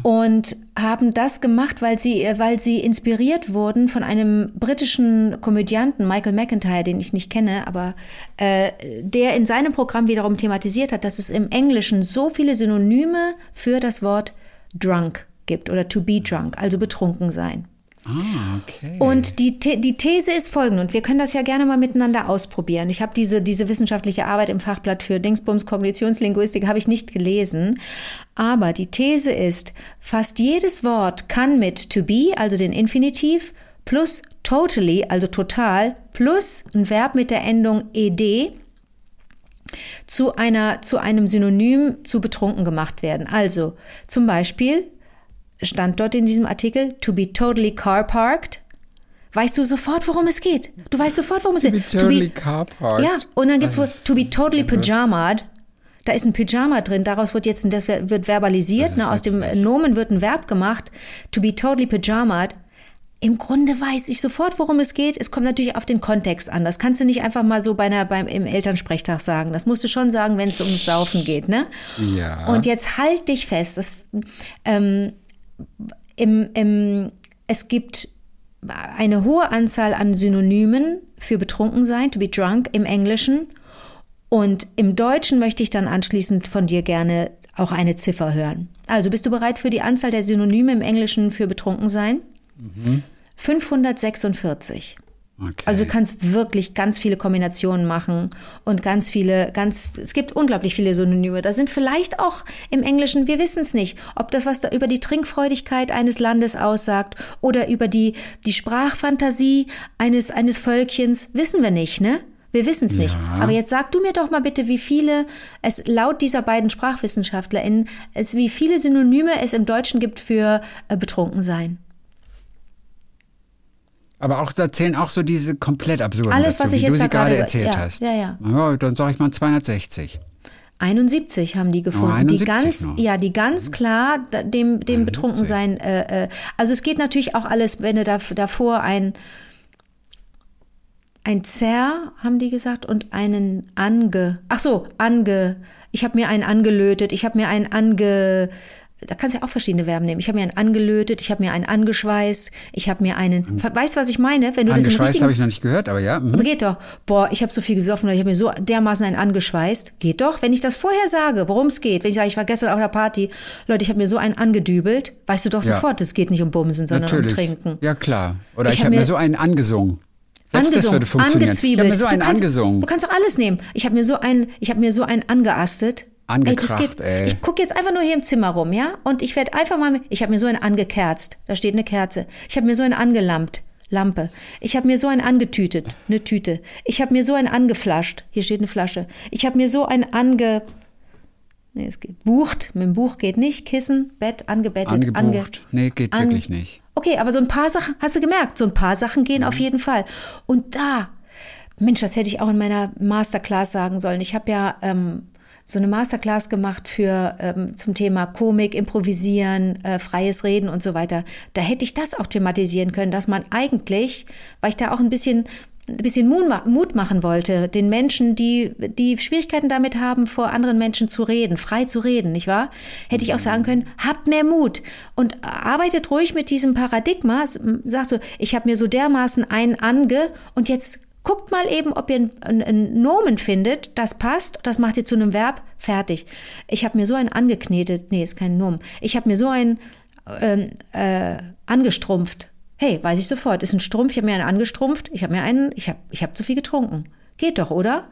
Und haben das gemacht, weil sie, weil sie inspiriert wurden von einem britischen Komödianten, Michael McIntyre, den ich nicht kenne, aber äh, der in seinem Programm wiederum thematisiert hat, dass es im Englischen so viele Synonyme für das Wort drunk gibt oder to be drunk, also betrunken sein. Ah, okay. Und die, die These ist folgende, und wir können das ja gerne mal miteinander ausprobieren. Ich habe diese, diese wissenschaftliche Arbeit im Fachblatt für Dingsbums Kognitionslinguistik habe ich nicht gelesen. Aber die These ist, fast jedes Wort kann mit to be, also den Infinitiv, plus totally, also total, plus ein Verb mit der Endung ed, zu einer, zu einem Synonym zu betrunken gemacht werden. Also, zum Beispiel, stand dort in diesem Artikel, to be totally car parked. Weißt du sofort, worum es geht? Du weißt sofort, worum es To geht. be totally car parked. Ja, und dann gibt's Was wohl to be totally pyjamad. Da ist ein Pyjama drin, daraus wird jetzt ein, das wird verbalisiert, ne, aus dem. Nomen wird ein Verb gemacht. To be totally pyjamad. Im Grunde weiß ich sofort, worum es geht. Es kommt natürlich auf den Kontext an. Das kannst du nicht einfach mal so bei einer, beim, im Elternsprechtag sagen. Das musst du schon sagen, wenn es ums Saufen geht, ne? Ja. Und jetzt halt dich fest. Das, ähm, im, im, es gibt eine hohe Anzahl an Synonymen für betrunken sein, to be drunk im Englischen. Und im Deutschen möchte ich dann anschließend von dir gerne auch eine Ziffer hören. Also bist du bereit für die Anzahl der Synonyme im Englischen für betrunken sein? 546. okay. Also du kannst wirklich ganz viele Kombinationen machen und ganz viele, ganz, es gibt unglaublich viele Synonyme. Da sind vielleicht auch im Englischen, wir wissen es nicht, ob das was da über die Trinkfreudigkeit eines Landes aussagt oder über die, die Sprachfantasie eines, eines Völkchens, wissen wir nicht, ne? Wir wissen es nicht. Ja. Aber jetzt sag du mir doch mal bitte, wie viele es laut dieser beiden SprachwissenschaftlerInnen, es, wie viele Synonyme es im Deutschen gibt für äh, betrunken sein. Aber auch da zählen auch so diese komplett absurden Alles, dazu, was ich wie jetzt du sie gerade erzählt ja, hast. ja, ja. ja dann sage ich mal 260. 71 haben die gefunden. Oh, die 71 ganz, noch. ja, die ganz klar da- dem, dem Betrunkensein. Äh, äh, also es geht natürlich auch alles, wenn du da, davor ein ein Zer, haben die gesagt, und einen ange. Ach so, ange. Ich habe mir einen angelötet. Ich habe mir einen ange. Da kannst du ja auch verschiedene Verben nehmen. Ich habe mir einen angelötet. Ich habe mir einen angeschweißt. Ich habe mir einen. Weißt du, was ich meine? Wenn du das Angeschweißt richtigen habe ich noch nicht gehört, aber ja. mhm. aber geht doch. Boah, ich habe so viel gesoffen, oder ich habe mir so dermaßen einen angeschweißt. Geht doch. Wenn ich das vorher sage, worum es geht, wenn ich sage, ich war gestern auf einer Party, Leute, ich habe mir so einen angedübelt, weißt du doch Ja. sofort, es geht nicht um Bumsen, sondern Natürlich. um Trinken. Ja, klar. Oder Ich ich, hab habe mir so einen angesungen. Selbst das angesungen, würde funktionieren. angezwiebelt. Ich habe mir so einen du kannst, angesungen. Du kannst doch alles nehmen. Ich habe mir so einen, ich habe mir so einen angeastet. Angekracht, ey, geht, ey. Ich gucke jetzt einfach nur hier im Zimmer rum, ja? Und ich werde einfach mal, ich habe mir so einen angekerzt. Da steht eine Kerze. Ich habe mir so einen angelampt. Lampe. Ich habe mir so einen angetütet, eine Tüte. Ich habe mir so einen angeflascht. Hier steht eine Flasche. Ich habe mir so einen ange Nee, es geht. Bucht, mit dem Buch geht nicht. Kissen, Bett, angebettet, ange, Angebucht. nee, geht an- wirklich nicht. Okay, aber so ein paar Sachen, hast du gemerkt, so ein paar Sachen gehen auf jeden Fall. Und da, Mensch, das hätte ich auch in meiner Masterclass sagen sollen. Ich habe ja ähm, so eine Masterclass gemacht für ähm, zum Thema Komik, Improvisieren, äh, freies Reden und so weiter. Da hätte ich das auch thematisieren können, dass man eigentlich, weil ich da auch ein bisschen ein bisschen Mut ma- Mut machen wollte, den Menschen, die, die Schwierigkeiten damit haben, vor anderen Menschen zu reden, frei zu reden, nicht wahr? Hätte ich auch sagen können, habt mehr Mut und arbeitet ruhig mit diesem Paradigma, sagt so, ich habe mir so dermaßen einen ange und jetzt guckt mal eben, ob ihr einen, einen Nomen findet, das passt, das macht ihr zu einem Verb, fertig. Ich habe mir so einen angeknetet, nee, ist kein Nomen. Ich habe mir so einen ähm, äh, angestrumpft. Hey, weiß ich sofort, ist ein Strumpf, ich habe mir einen angestrumpft, ich habe mir einen, ich habe ich hab zu viel getrunken. Geht doch, oder?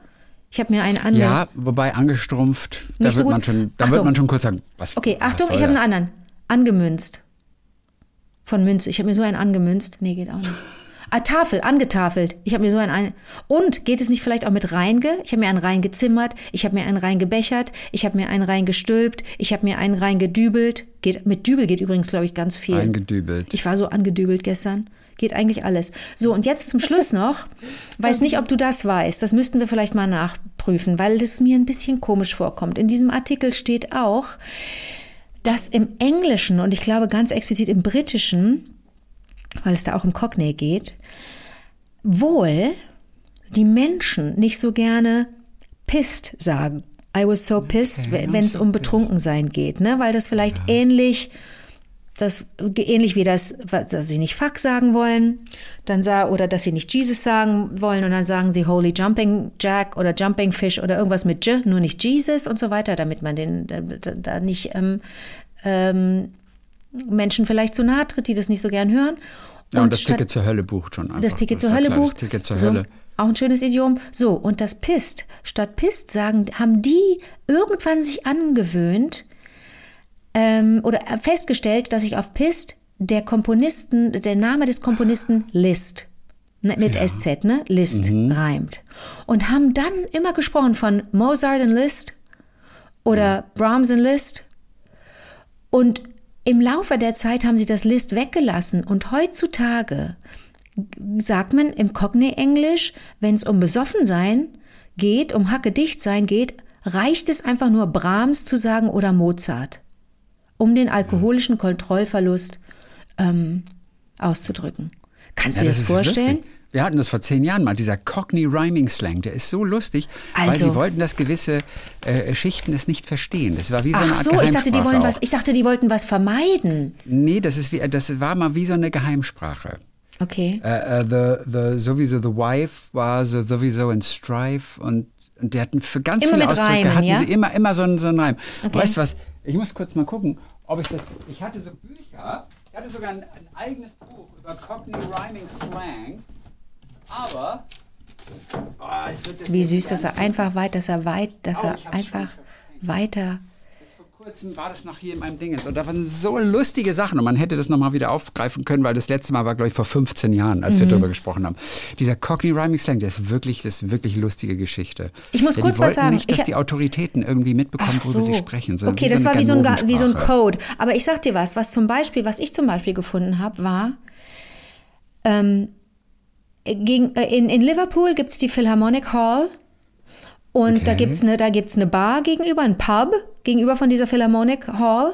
Ich habe mir einen ange... Ja, wobei angestrumpft, da Nicht so wird man schon, da Achtung. wird man schon kurz sagen, was Okay, was Achtung, soll ich habe einen anderen. Angemünzt. Von Münze. Ich habe mir so einen angemünzt. Nee, geht auch nicht. Ah, Tafel, angetafelt. Ich habe mir so einen ein. Und geht es nicht vielleicht auch mit reinge? Ich habe mir einen reingezimmert, ich habe mir einen reingebechert, ich habe mir einen reingestülpt, ich habe mir einen reingedübelt. Geht, mit Dübel geht übrigens, glaube ich, ganz viel. Eingedübelt. Ich war so angedübelt gestern. Geht eigentlich alles. So, und jetzt zum Schluss noch. Weiß nicht, ob du das weißt. Das müssten wir vielleicht mal nachprüfen, weil das mir ein bisschen komisch vorkommt. In diesem Artikel steht auch, dass im Englischen und ich glaube ganz explizit im Britischen, weil es da auch um Cockney geht, wohl die Menschen nicht so gerne pissed sagen. I was so pissed, Okay, wenn es so um Betrunkensein geht, ne? Weil das vielleicht ähnlich das ähnlich wie das, was dass sie nicht Fuck sagen wollen, dann sah oder dass sie nicht Jesus sagen wollen und dann sagen sie Holy Jumping Jack oder Jumping Fish oder irgendwas mit J, nur nicht Jesus und so weiter, damit man den da, da, da nicht ähm, ähm, Menschen vielleicht zu nahe tritt, die das nicht so gern hören. Ja, und das Ticket zur Hölle bucht schon einfach. das Ticket ist zur ja Hölle bucht. Das Ticket zur so, Hölle. Auch ein schönes Idiom. So, und das Pist. Statt Pist sagen, haben die irgendwann sich angewöhnt ähm, oder festgestellt, dass sich auf Pist der Komponisten, der Name des Komponisten Liszt ne, mit SZ, ne? Liszt reimt. Und haben dann immer gesprochen von Mozart und Liszt oder Brahms und Liszt. Und im Laufe der Zeit haben sie das List weggelassen und heutzutage sagt man im Cockney-Englisch, wenn es um Besoffensein geht, um Hackedichtsein geht, reicht es einfach nur Brahms zu sagen oder Mozart, um den alkoholischen Kontrollverlust ähm, auszudrücken. Kannst du dir das ist vorstellen? lustig. Wir hatten das vor zehn Jahren mal, dieser Cockney Rhyming Slang, der ist so lustig, weil Also- sie wollten, dass gewisse äh, Schichten das nicht verstehen. Das war wie so eine Ach Art so, ich dachte, die wollen auch. was, ich dachte, die wollten was vermeiden. Nee, das, ist wie, das war mal wie so eine Geheimsprache. Okay. Äh, äh, the, the, sowieso The Wife war so, sowieso in Strife und, und die hatten für ganz Immer viele Ausdrücke Reimen, hatten ja? sie immer, immer so einen, so einen Reim. Okay. Weißt du was? Ich muss kurz mal gucken, ob ich das. Ich hatte so Bücher, ich hatte sogar ein, ein eigenes Buch über Cockney Rhyming Slang, aber. Oh, Wie süß, dass er einfach weit, dass er weit, dass Oh, er einfach weiter. Vor kurzem war das noch hier in meinem Dingens und da waren so lustige Sachen und man hätte das nochmal wieder aufgreifen können, weil das letzte Mal war, glaube ich, vor 15 Jahren, als Mhm. wir darüber gesprochen haben. Dieser Cockney Rhyming Slang, der ist wirklich, das ist wirklich lustige Geschichte. Ich muss ja, kurz die was sagen. nicht, dass Ich- die Autoritäten irgendwie mitbekommen, Ach worüber so. sie sprechen. sondern okay, das war eine wie so, ein, wie so ein. Code. Aber ich sag dir was, was zum Beispiel, was ich zum Beispiel gefunden habe, war, ähm, gegen, äh, in, in Liverpool gibt's die Philharmonic Hall Und da Okay. eine, da gibt's eine Bar gegenüber, ein Pub gegenüber von dieser Philharmonic Hall.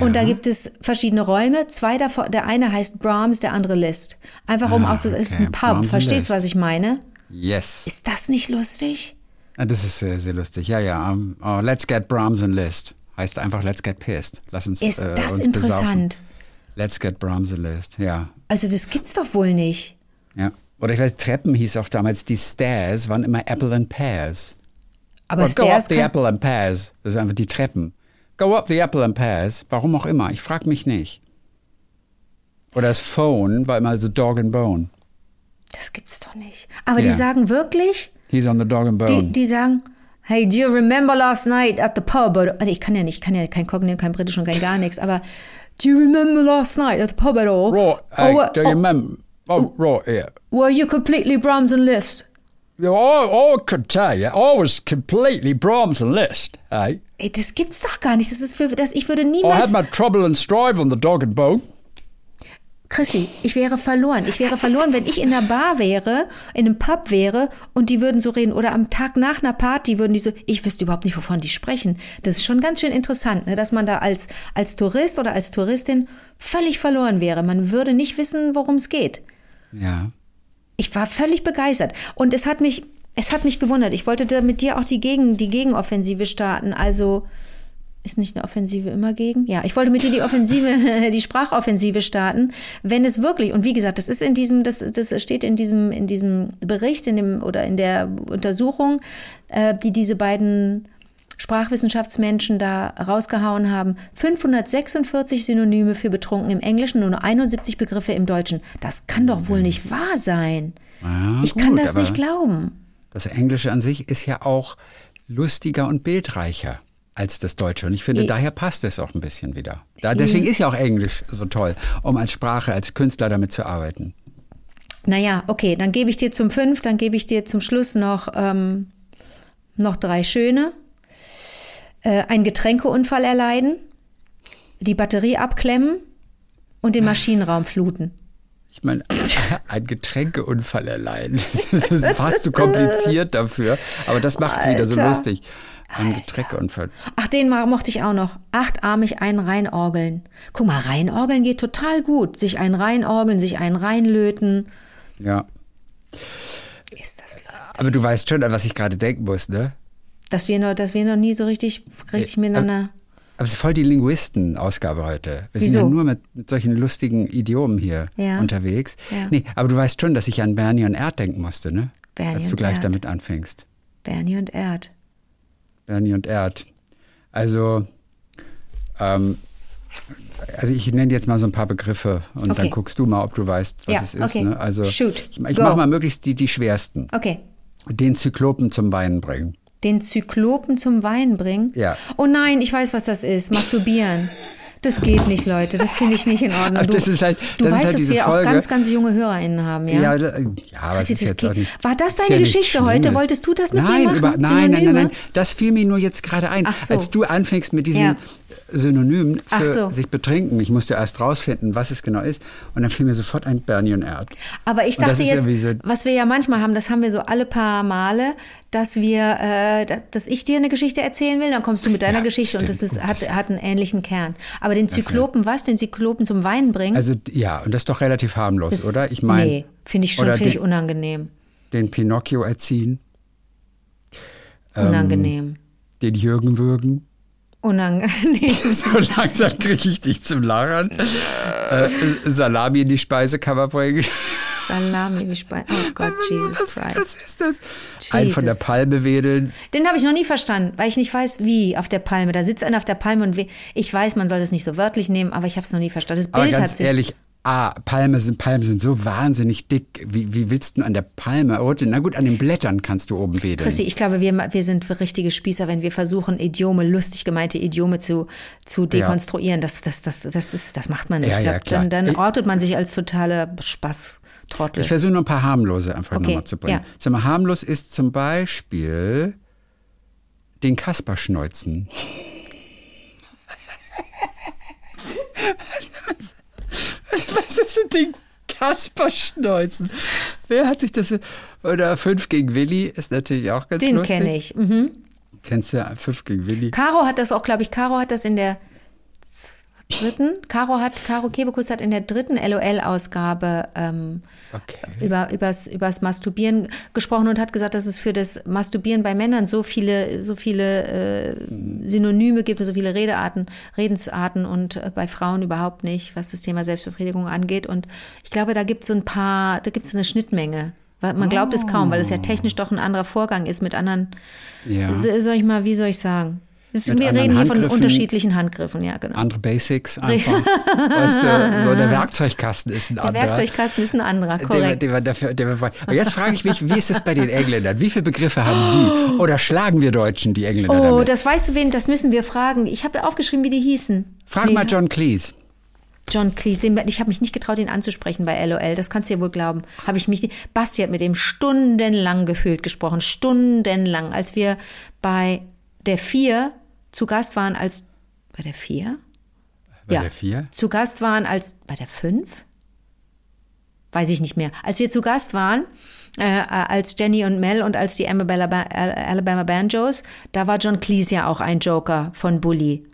Und da gibt es verschiedene Räume. Zwei davon, der eine heißt Brahms, der andere Liszt. Einfach um Ah, auch zu, es ist okay. ein Pub. Brahms Verstehst du, was ich meine? Yes. Ist das nicht lustig? Ah, Das ist sehr, sehr lustig. Ja, ja. um, oh, let's get Brahms and List. Heißt einfach Let's get pissed. Lass uns Ist äh, das uns interessant? Besaufen. Let's get Brahms and List. Ja. Also das gibt's doch wohl nicht. ja. Oder ich weiß, Treppen hieß auch damals, die Stairs waren immer Apple and Pears. Aber Or go up Stairs the Apple and Pears. Das sind einfach die Treppen. Go up the Apple and Pears. Warum auch immer. Ich frage mich nicht. Oder das Phone war immer so Dog and Bone. das gibt's doch nicht. Aber die Ja. sagen wirklich, He's on the Dog and Bone. die, die sagen, hey, do you remember last night at the pub? Oder, also ich kann ja nicht, ich kann ja kein Cognitive, kein Britisch und kein gar nichts, aber do you remember last night at the pub at all? Raw, oh, do you oh, remember? Oh, Raw, yeah. were you completely Brahms and Liszt? Yeah, I, I could tell you, I was completely Brahms and Liszt, hey. Ey, das gibt's doch gar nicht. Das ist für, das, ich würde I had niemals. my trouble and strive on the Dog and Bone. Chrissy, ich wäre verloren. Ich wäre verloren, wenn ich in einer Bar wäre, in einem Pub wäre und die würden so reden. Oder am Tag nach einer Party würden die so, ich wüsste überhaupt nicht, wovon die sprechen. Das ist schon ganz schön interessant, ne, dass man da als, als Tourist oder als Touristin völlig verloren wäre. Man würde nicht wissen, worum es geht. Ja. Ich war völlig begeistert. Und es hat mich, es hat mich gewundert. Ich wollte da mit dir auch die, Gegen, die Gegenoffensive starten. Also, ist nicht eine Offensive immer gegen? Ja, ich wollte mit dir die Offensive, die Sprachoffensive starten, wenn es wirklich, und wie gesagt, das ist in diesem, das, das steht in diesem, in diesem Bericht, in dem, oder in der Untersuchung, äh, die diese beiden Sprachwissenschaftsmenschen da rausgehauen haben. 546 Synonyme für betrunken im Englischen und nur 71 Begriffe im Deutschen. Das kann doch wohl nicht wahr sein. Ja, ich kann gut, das aber nicht glauben. Das Englische an sich ist ja auch lustiger und bildreicher als das Deutsche. Und ich finde, I- daher passt es auch ein bisschen wieder. Da, deswegen ist ja auch Englisch so toll, um als Sprache, als Künstler damit zu arbeiten. Naja, okay, dann gebe ich dir zum fünf, dann gebe ich dir zum Schluss noch, ähm, noch drei schöne. Äh, einen Getränkeunfall erleiden, die Batterie abklemmen und den Maschinenraum fluten. Ich meine, ein Getränkeunfall erleiden. Das ist fast zu kompliziert dafür. Aber das macht es wieder so lustig. Ein Getränkeunfall. Ach, den mochte ich auch noch. Achtarmig einen reinorgeln. Guck mal, reinorgeln geht total gut. Sich einen reinorgeln, sich einen reinlöten. Ja. Ist das lustig. Aber du weißt schon, an was ich gerade denken muss, ne? Dass wir noch, dass wir noch nie so richtig, richtig Äh, miteinander. Aber es ist voll die Linguisten-Ausgabe heute. Wir sind Wieso? ja nur mit, mit solchen lustigen Idiomen hier Ja. unterwegs. Ja. Nee, aber du weißt schon, dass ich an Bernie und Erd denken musste, ne? Bernie Als du gleich Erd. damit anfängst. Bernie und Erd. Bernie und Erd. Also, ähm, also ich nenne jetzt mal so ein paar Begriffe und Okay. dann guckst du mal, ob du weißt, was Ja, es ist. okay. Ne? Also Shoot. ich, ich mache mal möglichst die, die schwersten. Okay. Den Zyklopen zum Weinen bringen. Den Zyklopen zum Wein bringen? Ja. Oh nein, ich weiß, was das ist. Masturbieren. Das geht nicht, Leute. Das finde ich nicht in Ordnung. Ach, Du, das ist halt- du das ist weißt, halt dass wir auch Folge. ganz, ganz junge HörerInnen haben, ja? Ja, da, ja aber Das ist jetzt auch nicht, War das deine ja Geschichte heute? Wolltest du das mit mir nein, machen? Über, nein, nein, nein, nein. Das fiel mir nur jetzt gerade ein. Ach so. Als du anfängst mit diesen Ja. Synonymen Ach für so. sich betrinken, ich musste erst rausfinden, was es genau ist. Und dann fiel mir sofort ein Bernie und Erd. Aber ich das dachte jetzt, so- was wir ja manchmal haben, das haben wir so alle paar Male, dass wir, äh, dass, ich dir eine Geschichte erzählen will, dann kommst du mit deiner Ja, Geschichte und das stimmt. ist, hat, hat einen ähnlichen Kern. Aber den Zyklopen, was? Den Zyklopen zum Weinen bringen? Also ja, und das ist doch relativ harmlos, ist- oder? Ich meine, Nee, finde ich schon, finde ich unangenehm. den Pinocchio erziehen, Ähm, Unangenehm. den Jürgen würgen. Unangenehm. So langsam kriege ich dich zum Lachen. äh, Salami in die Speisekammer bringen. Salami, wie Spe Oh Gott, Jesus was, Christ. was ist das? Ein von der Jesus. Palme wedeln. Den habe ich noch nie verstanden, weil ich nicht weiß, wie auf der Palme. Da sitzt einer auf der Palme und we ich weiß, man soll das nicht so wörtlich nehmen, aber ich habe es noch nie verstanden. Das Aber Bild hat ganz sich. ehrlich, ah, Palme sind, Palmen sind so wahnsinnig dick. Wie, wie willst du an der Palme? Oh, Na gut, an den Blättern kannst du oben wedeln. Chrissy, ich glaube, wir, wir sind richtige Spießer, wenn wir versuchen, Idiome, lustig gemeinte Idiome zu, zu dekonstruieren. Das, das, das, das, ist, das macht man nicht. Ja, ja, dann dann ortet man sich als totaler Spaßtrottel. Ich versuche nur ein paar harmlose einfach Okay, nochmal zu bringen. ja. Mal, harmlos ist zum Beispiel den Kasperschneuzen. was, was ist denn den Kasperschneuzen? Wer hat sich das... Oder Fünf gegen Willi ist natürlich auch ganz Den lustig. kenne ich. Mhm. Kennst du Fünf gegen Willi? Caro hat das auch, glaube ich, Caro hat das in der dritten, Caro hat, Caro Kebekus hat in der dritten LOL-Ausgabe ähm, Okay. über, übers, übers Masturbieren gesprochen und hat gesagt, dass es für das Masturbieren bei Männern so viele, so viele äh, Synonyme gibt und so viele Redearten, Redensarten und äh, bei Frauen überhaupt nicht, was das Thema Selbstbefriedigung angeht. Und ich glaube, da gibt es so ein paar, da gibt es eine Schnittmenge. Man glaubt es kaum, weil es ja technisch doch ein anderer Vorgang ist mit anderen, Ja. so- soll ich mal, wie soll ich sagen? Wir reden hier von unterschiedlichen Handgriffen, ja, genau. Andere Basics einfach. weißt du, so der Werkzeugkasten ist ein Der anderer. Werkzeugkasten ist ein anderer, Der, korrekt. der, dafür, der, und jetzt frage ich mich, wie ist es bei den Engländern? Wie viele Begriffe haben die? Oder schlagen wir Deutschen die Engländer Oh, damit? das weißt du wen, das müssen wir fragen. Ich habe aufgeschrieben, wie die hießen. Frag Nee, mal John Cleese. John Cleese, den, ich habe mich nicht getraut, ihn anzusprechen bei LOL. Das kannst du ja wohl glauben. Habe ich mich. Basti hat mit dem stundenlang gefühlt gesprochen, stundenlang, als wir bei der vier zu Gast waren als bei der vier, Bei Ja. der vier? zu Gast waren als bei der fünf, weiß ich nicht mehr. Als wir zu Gast waren äh, als Jenny und Mel und als die Alabama, Alabama Banjos, da war John Cleese ja auch ein Joker von Bully.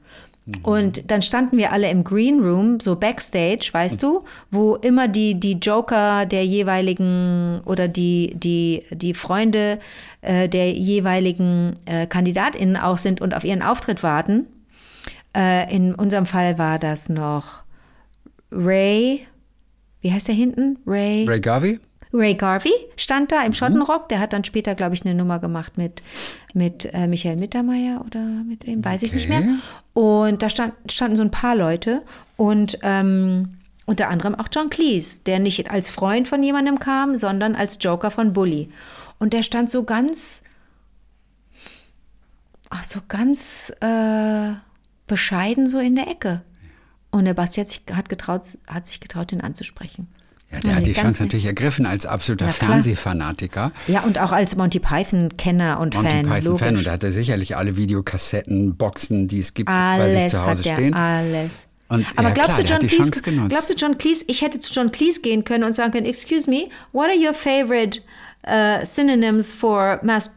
Und dann standen wir alle im Green Room, so backstage, weißt du, wo immer die, die Joker der jeweiligen oder die, die, die Freunde äh, der jeweiligen äh, KandidatInnen auch sind und auf ihren Auftritt warten. Äh, in unserem Fall war das noch Ray, wie heißt der hinten? Ray. Ray Garvey? Ray Garvey stand Mhm. da im Schottenrock. Der hat dann später, glaube ich, eine Nummer gemacht mit, mit äh, Michael Mittermeier oder mit wem, weiß ich nicht Okay. mehr. Und da stand, standen so ein paar Leute und ähm, unter anderem auch John Cleese, der nicht als Freund von jemandem kam, sondern als Joker von Bully. Und der stand so ganz, ach so ganz äh, bescheiden so in der Ecke. Und der Basti hat sich, hat getraut, hat sich getraut, ihn anzusprechen. Ja, der hat die Chance natürlich ergriffen als absoluter klar. Fernsehfanatiker. Ja, und auch als Monty Python-Kenner und Monty Fan. Python Fan logisch. und da hat er sicherlich alle Videokassetten, Boxen, die es gibt, bei sich alles zu Hause hat der, stehen. alles. Und, Aber ja, glaubst klar, du, John Cleese, glaubst du, John Cleese, ich hätte zu John Cleese gehen können und sagen können, excuse me, what are your favorite uh, synonyms for, mas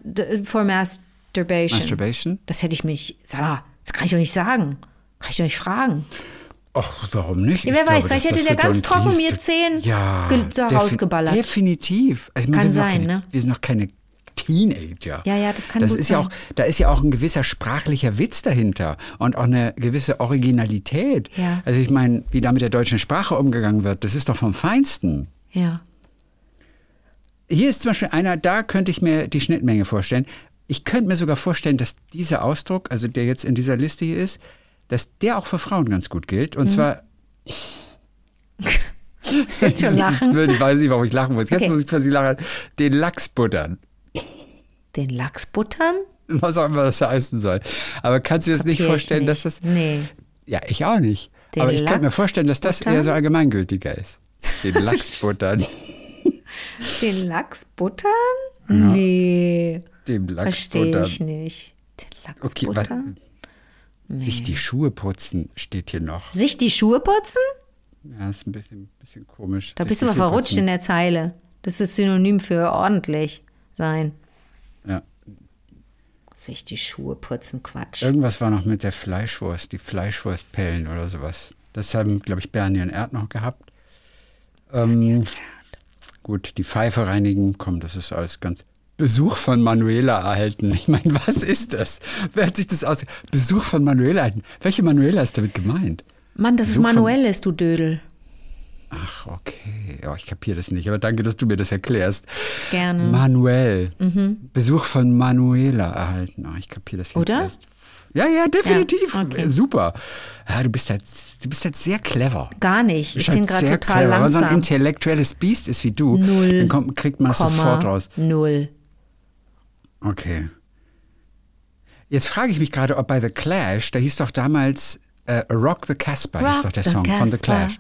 for masturbation? Masturbation? Das hätte ich mich, sag mal, das kann ich doch nicht sagen. Kann ich doch nicht fragen. Ach, warum nicht? Ja, wer Ich weiß, glaube, vielleicht hätte der ganz John trocken Cleese- mir zehn ja, da defi- rausgeballert. Definitiv. Also, meine, Kann sein, keine, ne? Wir sind noch keine Teenager. Ja, ja, das kann das gut ist ja sein. auch, Da ist ja auch ein gewisser sprachlicher Witz dahinter und auch eine gewisse Originalität. Ja. Also ich meine, wie da mit der deutschen Sprache umgegangen wird, das ist doch vom Feinsten. Ja. Hier ist zum Beispiel einer, da könnte ich mir die Schnittmenge vorstellen. Ich könnte mir sogar vorstellen, dass dieser Ausdruck, also der jetzt in dieser Liste hier ist, dass der auch für Frauen ganz gut gilt. Mhm. Und zwar Ist jetzt schon lachen. Ich weiß nicht, warum ich lachen muss. Jetzt Okay. muss ich plötzlich lachen. Den Lachs buttern. Den Lachs buttern? Was auch immer das heißen soll. Aber kannst du dir das nicht vorstellen, nicht. dass das. Nee. Ja, ich auch nicht. Den Aber ich könnte mir Lachs vorstellen, dass das buttern? eher so allgemeingültiger ist. Den Lachs buttern. Den Lachs buttern? Nee. Dem Lachs Verstehe buttern. ich nicht. Den Lachs Okay, was, buttern? sich die Schuhe putzen steht hier noch. Sich die Schuhe putzen? Ja, ist ein bisschen, bisschen komisch. Da Sich bist du Schuhe verrutscht putzen. in der Zeile. Das ist Synonym für ordentlich sein. Ja. Sich die Schuhe putzen, Quatsch. Irgendwas war noch mit der Fleischwurst, die Fleischwurstpellen oder sowas. Das haben, glaube ich, Bernie und Erd noch gehabt. Ähm, gut, die Pfeife reinigen, komm, das ist alles ganz. Besuch von Manuela erhalten. Ich meine, was ist das? Wer hat sich das aus? Besuch von Manuela erhalten. Welche Manuela ist damit gemeint? Mann, das ist Besuch von- Manuelles, du Dödel. Ach, okay. Ja, ich kapiere das nicht, aber danke, dass du mir das erklärst. Gerne. Manuel. Besuch von Manuela erhalten. Oh, ich kapiere das jetzt Oder? erst. Ja, ja, definitiv. Ja, okay. Super. Ja, du bist halt, du bist halt sehr clever. Gar nicht. Ich bist bin halt gerade total clever. Wenn man so ein langsam. intellektuelles Biest ist wie du, Null. dann kommt, kriegt man es Komma, sofort raus. Null. Okay. Jetzt frage ich mich gerade, ob bei The Clash, da hieß doch damals äh, Rock the Casper, hieß Rock doch der the Song von The Casper, Clash.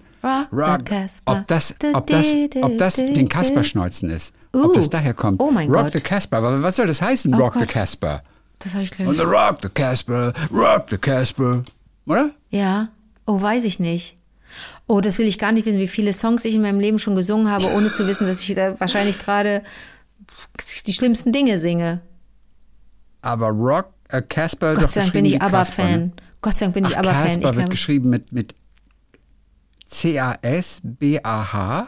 Rock the Casper. Ob das, ob das, ob das den Casper-Schneuzen ist. Ob Uh, das daher kommt. oh mein Rock Gott. the Casper. Aber was soll das heißen, Oh Rock the Gott. Casper? Das habe ich Und gleich. the Rock the Casper, Rock the Casper. Oder? Ja. Oh, weiß ich nicht. Oh, das will ich gar nicht wissen, wie viele Songs ich in meinem Leben schon gesungen habe, ohne zu wissen, dass ich da wahrscheinlich gerade die schlimmsten Dinge singe. Aber Rock, äh, Casper Gott sei Dank bin ich ABBA-Fan. ne? Gott sei Dank bin ich ABBA-Fan. Casper wird geschrieben mit, mit C-A-S-B-A-H.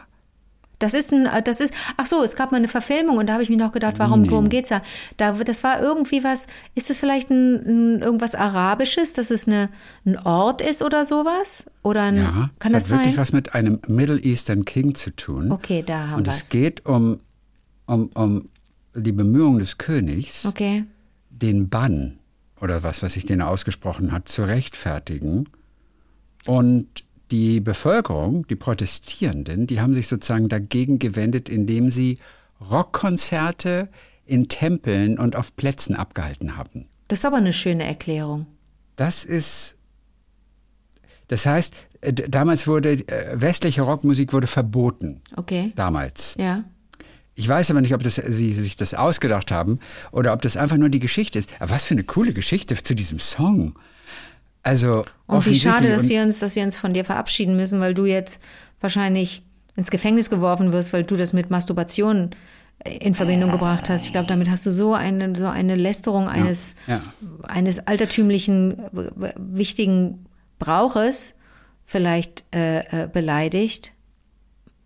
Das ist ein, äh, das ist, ach so, es gab mal eine Verfilmung und da habe ich mir noch gedacht, warum, worum geht's da? da? Das war irgendwie was, ist das vielleicht ein, ein irgendwas Arabisches, dass es eine, ein Ort ist oder sowas? Oder ein, Ja, kann es das hat wirklich sein? was mit einem Middle Eastern King zu tun. Okay, da haben Und wir es es. geht um, um, um die Bemühungen des Königs, Okay. den Bann oder was, was sich den ausgesprochen hat, zu rechtfertigen. Und die Bevölkerung, die Protestierenden, die haben sich sozusagen dagegen gewendet, indem sie Rockkonzerte in Tempeln und auf Plätzen abgehalten haben. Das ist aber eine schöne Erklärung. Das ist, das heißt, äh, damals wurde äh, westliche Rockmusik wurde verboten. Okay. Damals. Ja. Ich weiß aber nicht, ob das, sie sich das ausgedacht haben oder ob das einfach nur die Geschichte ist. Aber was für eine coole Geschichte zu diesem Song. Also Und wie schade, dass wir uns, dass wir uns von dir verabschieden müssen, weil du jetzt wahrscheinlich ins Gefängnis geworfen wirst, weil du das mit Masturbation äh, in Verbindung gebracht hast. Ich glaube, damit hast du so eine, so eine Lästerung eines, ja. eines altertümlichen, wichtigen Brauches vielleicht äh, äh, beleidigt.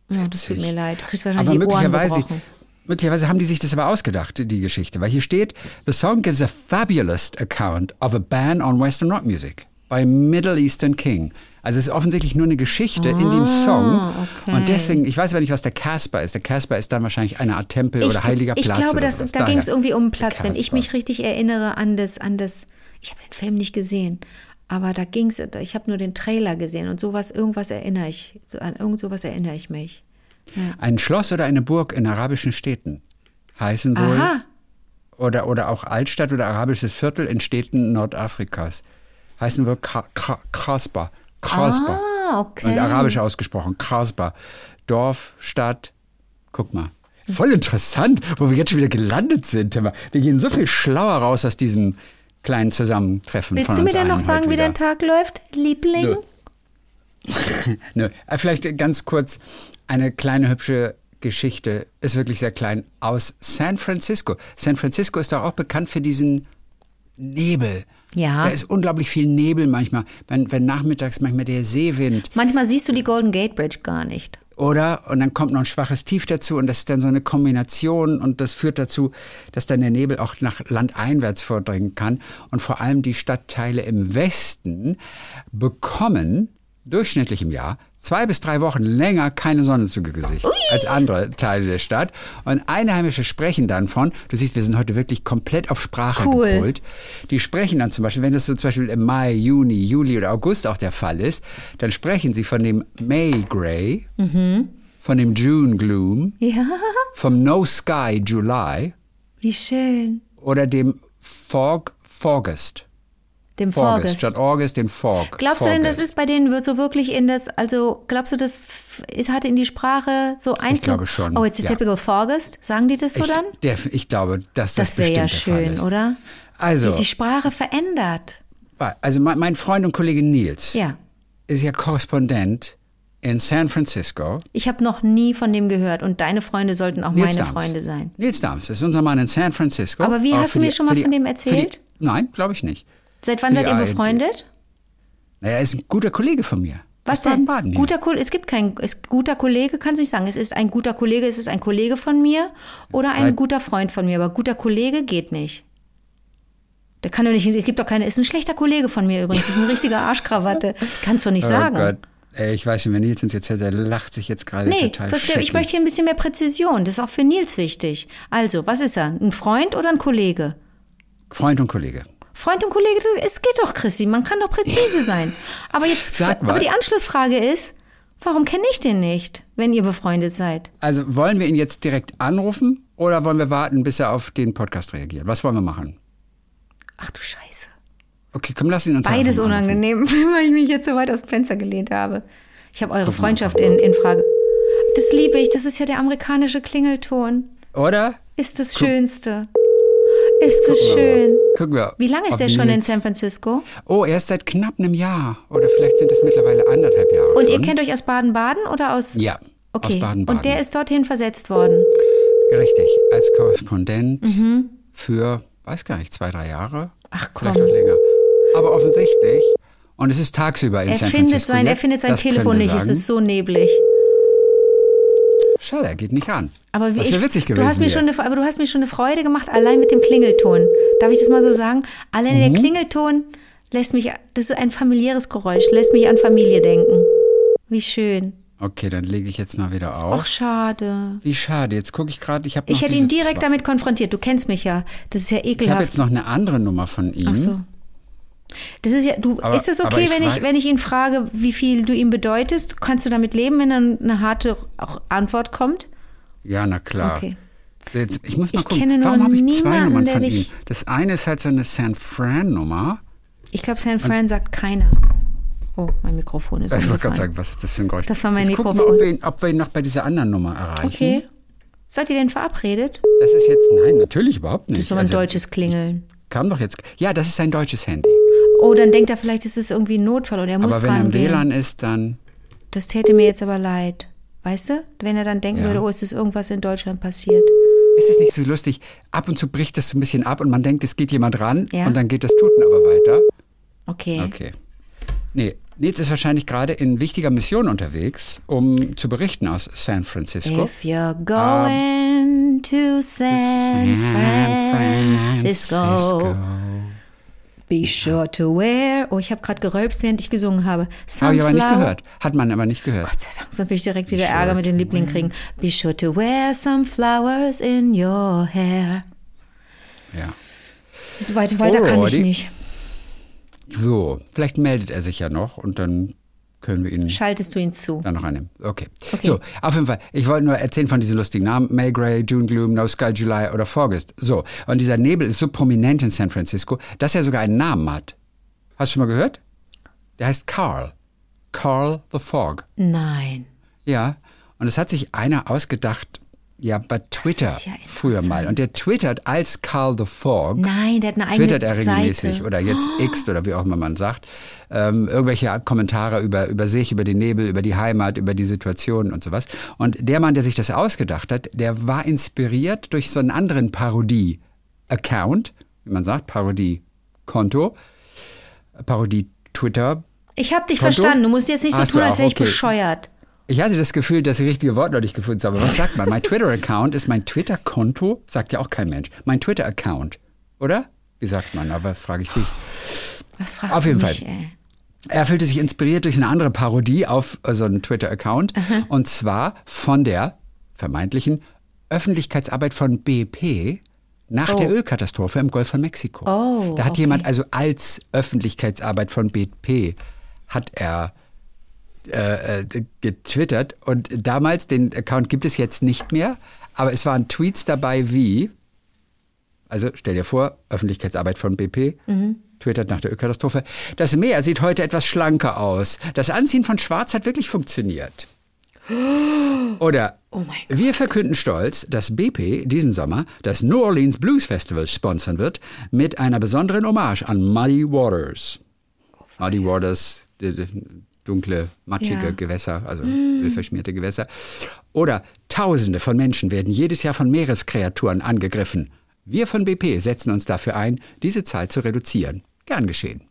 Ja, das tut mir leid. Du kriegst aber wahrscheinlich Ohren möglicherweise, gebrochen. Möglicherweise haben die sich das aber ausgedacht, die Geschichte. Weil hier steht, the song gives a fabulous account of a ban on Western rock music by Middle Eastern King. Also es ist offensichtlich nur eine Geschichte in dem Song. Ah, okay. Und deswegen, ich weiß aber nicht, was der Casper ist. Der Casper ist dann wahrscheinlich eine Art Tempel Ich, oder heiliger ich Platz. glaube, oder dass, sowas. da ging es irgendwie um einen Platz. Wenn ich mich richtig erinnere an das, an das, ich habe den Film nicht gesehen, aber da ging es, ich habe nur den Trailer gesehen und sowas, irgendwas erinnere ich, so an irgend sowas erinnere ich mich. Ein Schloss oder eine Burg in arabischen Städten heißen wohl, Aha, oder, oder auch Altstadt oder arabisches Viertel in Städten Nordafrikas, heißen wohl Kasba. Kasba. ah, okay. Und arabisch ausgesprochen, Kasba. Dorf, Stadt, guck mal. Voll interessant, wo wir jetzt schon wieder gelandet sind. Wir gehen so viel schlauer raus aus diesem kleinen Zusammentreffen Willst von du mir denn noch sagen, wie dein. Tag läuft, Liebling? Nö. Nö. Äh, Vielleicht ganz kurz eine kleine hübsche Geschichte, ist wirklich sehr klein, aus San Francisco. San Francisco ist doch auch bekannt für diesen Nebel. Ja. Da ist unglaublich viel Nebel manchmal, wenn, wenn nachmittags manchmal der Seewind Manchmal siehst du die Golden Gate Bridge gar nicht. oder? Und dann kommt noch ein schwaches Tief dazu und das ist dann so eine Kombination und das führt dazu, dass dann der Nebel auch nach landeinwärts vordringen kann. Und vor allem die Stadtteile im Westen bekommen durchschnittlich im Jahr zwei bis drei Wochen länger keine Sonne zu Gesicht als andere Teile der Stadt. Und Einheimische sprechen dann von, du siehst, wir sind heute wirklich komplett auf Sprache Cool. gepolt. Die sprechen dann zum Beispiel, wenn das so zum Beispiel im Mai, Juni, Juli oder August auch der Fall ist, dann sprechen sie von dem May Gray, von dem June Gloom, Ja, vom No Sky July wie schön. oder dem Fog August. Dem Forgest. statt August den Fog. Glaubst du denn, das ist bei denen so wirklich in das, also glaubst du, das ist, hat in die Sprache so Einzug? glaube schon, Oh, it's a ja. typical Forgest. Sagen die das so ich, dann? der, ich glaube, dass das, Das wäre ja schön, oder? Also, Wie sich Sprache verändert. also mein, Freund und Kollege Nils Ja. ist ja Korrespondent in San Francisco. Ich habe noch nie von dem gehört und deine Freunde sollten auch Nils meine Dahms. Freunde sein. Nils Dahms ist unser Mann in San Francisco. Aber wie hast du mir die- schon mal die- von dem erzählt? Die, nein, glaube ich nicht. Seit wann seid die ihr befreundet? Naja, er ist ein guter Kollege von mir. Was denn? Baden-Baden hier. Guter Kollege, es gibt kein, ist guter Kollege, kann sich sagen. Es ist ein guter Kollege, es ist ein Kollege von mir oder ein Seit- guter Freund von mir. Aber guter Kollege geht nicht. Der kann doch nicht, es gibt doch keine, ist ein schlechter Kollege von mir übrigens, ist ein richtiger Arschkrawatte. Kannst du nicht sagen. Oh Gott. Ey, ich weiß nicht, wenn Nils uns jetzt hört, der lacht sich jetzt gerade Nee, total das- ich möchte hier ein bisschen mehr Präzision. Das ist auch für Nils wichtig. Also, was ist er? Ein Freund oder ein Kollege? Freund und Kollege. Freund und Kollege, es geht doch, Chrissy. Man kann doch präzise sein. Aber jetzt, aber die Anschlussfrage ist, warum kenne ich den nicht, wenn ihr befreundet seid? Also wollen wir ihn jetzt direkt anrufen oder wollen wir warten, bis er auf den Podcast reagiert? Was wollen wir machen? Ach du Scheiße. Okay, komm, lass ihn uns Beides unangenehm, weil ich mich jetzt so weit aus dem Fenster gelehnt habe. Ich habe eure Freundschaft in, in Frage. Das liebe ich. Das ist ja der amerikanische Klingelton. Oder? Ist das Schönste. Ist das schön. Gucken wir. Wie lange ist der schon in San Francisco? Oh, erst seit knapp einem Jahr. Oder vielleicht sind es mittlerweile anderthalb Jahre Und schon. ihr kennt euch aus Baden-Baden oder aus. Ja, Okay. aus Baden-Baden. Und der ist dorthin versetzt worden. Richtig, als Korrespondent für, weiß gar nicht, zwei, drei Jahre. Ach komm. Vielleicht auch länger. Aber offensichtlich, und es ist tagsüber in Er San findet Francisco. sein, er findet sein das Telefon wir nicht, es ist so neblig. Schade, er geht nicht ran. Aber wie das wäre witzig gewesen. du hast mir schon eine, aber du hast mir schon eine Freude gemacht, allein mit dem Klingelton. Darf ich das mal so sagen? Allein Mhm. der Klingelton lässt mich, das ist ein familiäres Geräusch, lässt mich an Familie denken. Wie schön. okay, dann lege ich jetzt mal wieder auf. Ach, schade. Wie schade, jetzt gucke ich gerade, ich habe Ich hätte ihn direkt zwei. damit konfrontiert. Du kennst mich ja. Das ist ja Ich habe ekelhaft. jetzt noch eine andere Nummer von ihm. Ach so. Das ist ja, du, Aber- ist das okay, ich wenn ich, wenn ich ihn frage, wie viel du ihm bedeutest? Kannst du damit leben, wenn dann eine harte Antwort kommt? Ja, na klar. Okay. Jetzt, ich muss mal Ich gucken, warum habe ich zwei Nummern von ihm? Das eine ist halt so eine San Fran-Nummer. Ich glaube, San Fran sagt keiner. Oh, mein Mikrofon ist Ich wollte gerade sagen, was ist das für ein Geräusch? Das war mein Jetzt gucken Mikrofon. Wir, ob, wir ihn, ob wir ihn noch bei dieser anderen Nummer erreichen. Okay. Seid ihr denn verabredet? Das ist jetzt, nein, natürlich überhaupt nicht. Das ist so ein Also, deutsches Klingeln. Kam doch jetzt. Ja, das ist sein deutsches Handy. Oh, dann denkt er vielleicht, es ist irgendwie ein Notfall und er muss Aber wenn er im rangehen. WLAN ist, dann. Das täte mir jetzt aber leid. Weißt du? Wenn er dann denken Ja. würde, oh, es ist irgendwas in Deutschland passiert. Ist es nicht so lustig? Ab und zu bricht das so ein bisschen ab und man denkt, es geht jemand ran Ja. und dann geht das Tuten aber weiter. Okay. Okay. Nee, Nils ist wahrscheinlich gerade in wichtiger Mission unterwegs, um zu berichten aus San Francisco. If you're going to San Francisco, be sure to wear. Oh, ich habe gerade gerülpst, während ich gesungen habe. Habe ich aber nicht gehört. Hat man aber nicht gehört. Gott sei Dank, sonst würde ich direkt wieder sure Ärger mit den Lieblingen kriegen. Be sure to wear some flowers in your hair. Ja. Weiter, weiter kann ich nicht. So, vielleicht meldet er sich ja noch und dann können wir ihn Schaltest du ihn zu? dann noch annehmen. Okay. Okay. So, auf jeden Fall. Ich wollte nur erzählen von diesen lustigen Namen. May Gray, June Gloom, No Sky July oder August. So, und dieser Nebel ist so prominent in San Francisco, dass er sogar einen Namen hat. Hast du schon mal gehört? Der heißt Carl. Carl the Fog. Nein. Ja, und es hat sich einer ausgedacht, ja, bei Twitter ja früher mal. Und der twittert als Carl the Fog. Nein, der hat eine eigene Twittert er regelmäßig Seite. oder jetzt X oder wie auch immer man sagt, ähm, irgendwelche Kommentare über, über sich, über den Nebel, über die Heimat, über die Situation und sowas. Und der Mann, der sich das ausgedacht hat, der war inspiriert durch so einen anderen Parodie-Account, wie man sagt, Parodie-Konto, Parodie-Twitter. Ich habe dich Konto? verstanden. Du musst jetzt nicht so Hast tun, als wäre ich Okay. bescheuert. Ich hatte das Gefühl, dass ich richtige Wort noch nicht gefunden habe. Was sagt man? Mein Twitter-Account ist mein Twitter-Konto? Sagt ja auch kein Mensch. Mein Twitter-Account, oder? Wie sagt man? Aber das frage ich dich. Was fragst Auf du jeden mich, Fall. ey? Er fühlte sich inspiriert durch eine andere Parodie auf so einen Twitter-Account. Und zwar von der vermeintlichen Öffentlichkeitsarbeit von BP nach Oh. der Ölkatastrophe im Golf von Mexiko. Oh, da hat okay. jemand also als Öffentlichkeitsarbeit von BP hat er äh, äh, getwittert und damals, den Account gibt es jetzt nicht mehr, aber es waren Tweets dabei wie, also stell dir vor, Öffentlichkeitsarbeit von BP, Mhm. twittert nach der Ölkatastrophe, das Meer sieht heute etwas schlanker aus. Das Anziehen von Schwarz hat wirklich funktioniert. Oder Oh wir verkünden stolz, dass BP diesen Sommer das New Orleans Blues Festival sponsern wird mit einer besonderen Hommage an Muddy Waters. Muddy Waters, dunkle, matschige Ja. Gewässer, also ölverschmierte Gewässer. Oder Tausende von Menschen werden jedes Jahr von Meereskreaturen angegriffen. Wir von BP setzen uns dafür ein, diese Zahl zu reduzieren. Gern geschehen.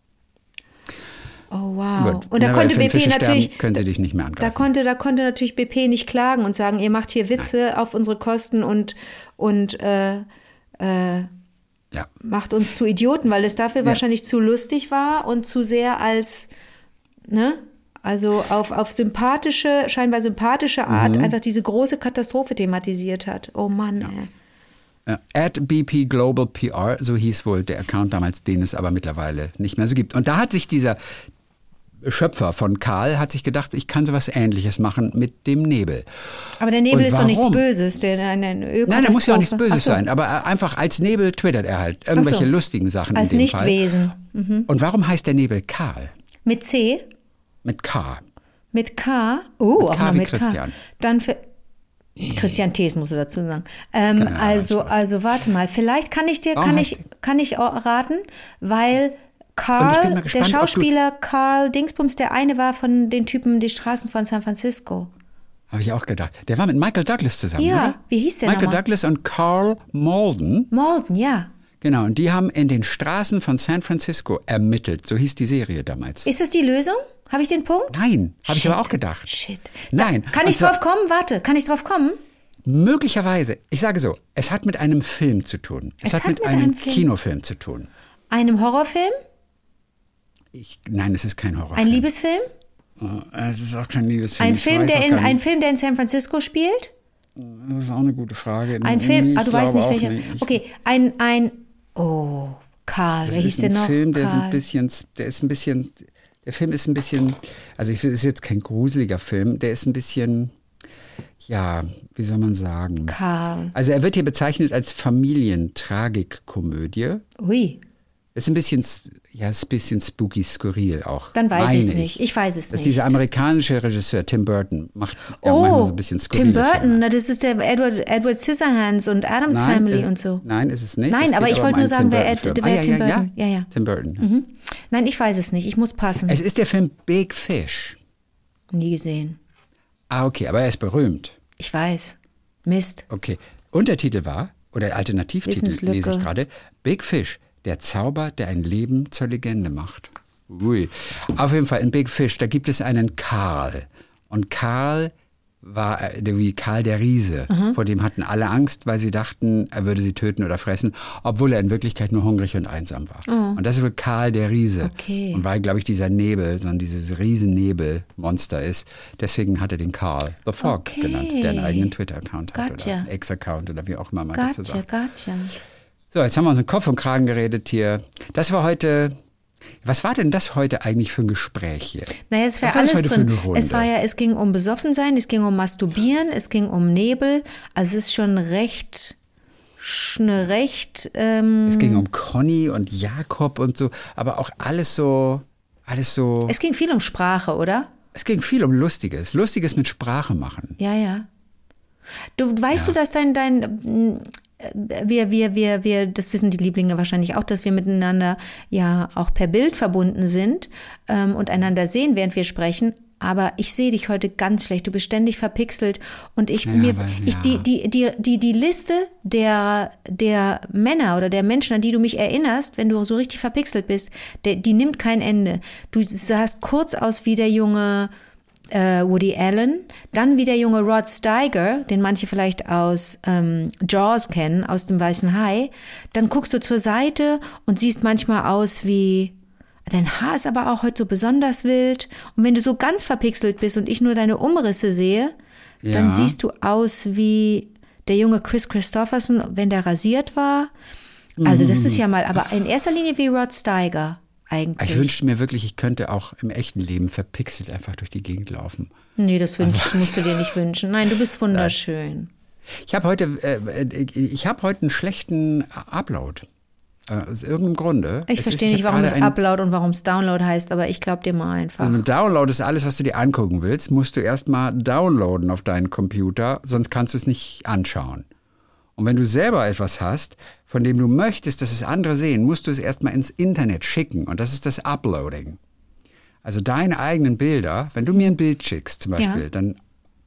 Oh wow. Gut. Und da Na, konnte BP Fische natürlich sterben, können sie dich nicht mehr da angreifen. konnte da konnte natürlich BP nicht klagen und sagen, ihr macht hier Witze auf unsere Kosten und und äh, äh, ja. macht uns zu Idioten, weil es dafür wahrscheinlich zu lustig war und zu sehr als ne also auf, auf sympathische, scheinbar sympathische Art Mhm. einfach diese große Katastrophe thematisiert hat. Oh Mann, ey. Ja, At BP Global PR, so hieß wohl der Account damals, den es aber mittlerweile nicht mehr so gibt. Und da hat sich dieser Schöpfer von Karl hat sich gedacht, ich kann sowas ähnliches machen mit dem Nebel. Aber der Nebel Und ist doch nichts? Böses. Der, eine, Nein, da muss ja auch nichts. Böses so. sein, aber einfach als Nebel twittert er halt irgendwelche so. lustigen Sachen Als Nichtwesen. Fall. Und warum heißt der Nebel Karl? Mit C? Mit K. Mit K? Oh, auch K noch mit Christian. K. Dann für Christian Thees musst du dazu sagen. Ähm, Ahnung, also, also warte mal, vielleicht kann ich dir, Warum kann ich, kann ich raten, weil Carl, der gespannt, du- Schauspieler Carl Dingsbums, der eine war von den Typen die Straßen von San Francisco. Habe ich auch gedacht. Der war mit Michael Douglas zusammen, Ja, oder? wie hieß der Michael nochmal? Douglas und Carl Malden. Malden, ja. Genau, und die haben in den Straßen von San Francisco ermittelt. So hieß die Serie damals. Ist das die Lösung? Habe ich den Punkt? Nein, habe ich aber auch gedacht. Shit. Nein, Da, kann ich zwar- drauf kommen? Warte, kann ich drauf kommen? Möglicherweise, ich sage so, es hat mit einem Film zu tun. Es, hat, mit, einem, Film- Kinofilm zu tun. Einem Horrorfilm? Ich, nein, es ist kein Horrorfilm. Ein Liebesfilm? Äh, Es ist auch kein Liebesfilm. Ein Film, der in, ein. Film, der in San Francisco spielt? Das ist auch eine gute Frage. Ein Film, ah, du weißt nicht welcher. Okay, ein, ein, oh, Karl, Das wer hieß ein noch? Film, der ist ein Karl. bisschen, der ist ein bisschen, der Film ist ein bisschen, also es ist jetzt kein gruseliger Film, der ist ein bisschen, ja, wie soll man sagen? Karl. Also er wird hier bezeichnet als Familientragikkomödie. Ui, Ist ein bisschen, ja, ist ein bisschen spooky, skurril auch. dann weiß ich es nicht. Ich weiß es Dass nicht. dieser amerikanische Regisseur Tim Burton macht ja, oh, so ein bisschen skurrile Tim Burton, Filme. na, das ist der Edward, Edward Scissorhands und Adams Nein, Family es, und so. Nein, ist es nicht. Nein, Es aber ich um wollte nur sagen, wer Ed- Film. wer ah, ja, Tim Burton. Ja, Ja, ja. Tim Burton. Nein, ich weiß es nicht. Ich muss passen. Es ist der Film Big Fish. Nie gesehen. Ah, okay, aber er ist berühmt. Ich weiß. Mist. Okay. Untertitel war, oder Alternativtitel lese ich gerade, Big Fish, der Zauber, der ein Leben zur Legende macht. Ui. Auf jeden Fall in Big Fish, da gibt es einen Karl. Und Karl war äh, wie Karl der Riese. Vor dem hatten alle Angst, weil sie dachten, er würde sie töten oder fressen, obwohl er in Wirklichkeit nur hungrig und einsam war. Und das ist wohl Karl der Riese. Okay. Und weil, glaube ich, dieser Nebel, sondern dieses Riesennebelmonster ist, deswegen hat er den Karl the Fog Okay. genannt, der einen eigenen Twitter-Account hat Gotcha. oder Ex-Account oder wie auch immer man dazu Gotcha, sagt. gotcha. So, jetzt haben wir uns in Kopf und Kragen geredet hier. Das war heute. Was war denn das heute eigentlich für ein Gespräch hier? Naja, es war war alles heute für drin. Es war ja, es ging um Besoffensein, es ging um Masturbieren, es ging um Nebel. Also es ist schon recht, eine recht, ähm, Es ging um Conny und Jakob und so, aber auch alles so, alles so. es ging viel um Sprache, oder? Es ging viel um Lustiges. Lustiges mit Sprache machen. Ja, ja. Du weißt du, dass dein, dein, wir, wir, wir, wir, das wissen die Lieblinge wahrscheinlich auch, dass wir miteinander ja auch per Bild verbunden sind ähm, und einander sehen, während wir sprechen. Aber ich sehe dich heute ganz schlecht. Du bist ständig verpixelt und ich mir, weil- ich ja. die, die, die, die, die Liste der, der Männer oder der Menschen, an die du mich erinnerst, wenn du so richtig verpixelt bist, der, die nimmt kein Ende. Du sahst kurz aus wie der junge äh, Woody Allen, dann wie der junge Rod Steiger, den manche vielleicht aus ähm, Jaws kennen, aus dem Weißen Hai. Dann guckst du zur Seite und siehst manchmal aus wie Dein Haar ist aber auch heute so besonders wild. Und wenn du so ganz verpixelt bist und ich nur deine Umrisse sehe, dann Ja. siehst du aus wie der junge Chris Christopherson, wenn der rasiert war. Also das ist ja mal, aber in erster Linie wie Rod Steiger eigentlich. Ich wünschte mir wirklich, ich könnte auch im echten Leben verpixelt einfach durch die Gegend laufen. Nee, das wünschst, musst du dir nicht wünschen. Nein, du bist wunderschön. Ich habe heute, äh, ich habe heute einen schlechten Upload. Äh, aus irgendeinem Grunde. Ich Es verstehe ist- nicht, hab warum es ein- Upload und warum es Download heißt, aber ich glaube dir mal einfach. Also mit Download ist alles, was du dir angucken willst, musst du erstmal downloaden auf deinen Computer, sonst kannst du es nicht anschauen. Und wenn du selber etwas hast, von dem du möchtest, dass es andere sehen, musst du es erstmal ins Internet schicken. Und das ist das Uploading. Also deine eigenen Bilder, wenn du mir ein Bild schickst zum Beispiel, Ja. dann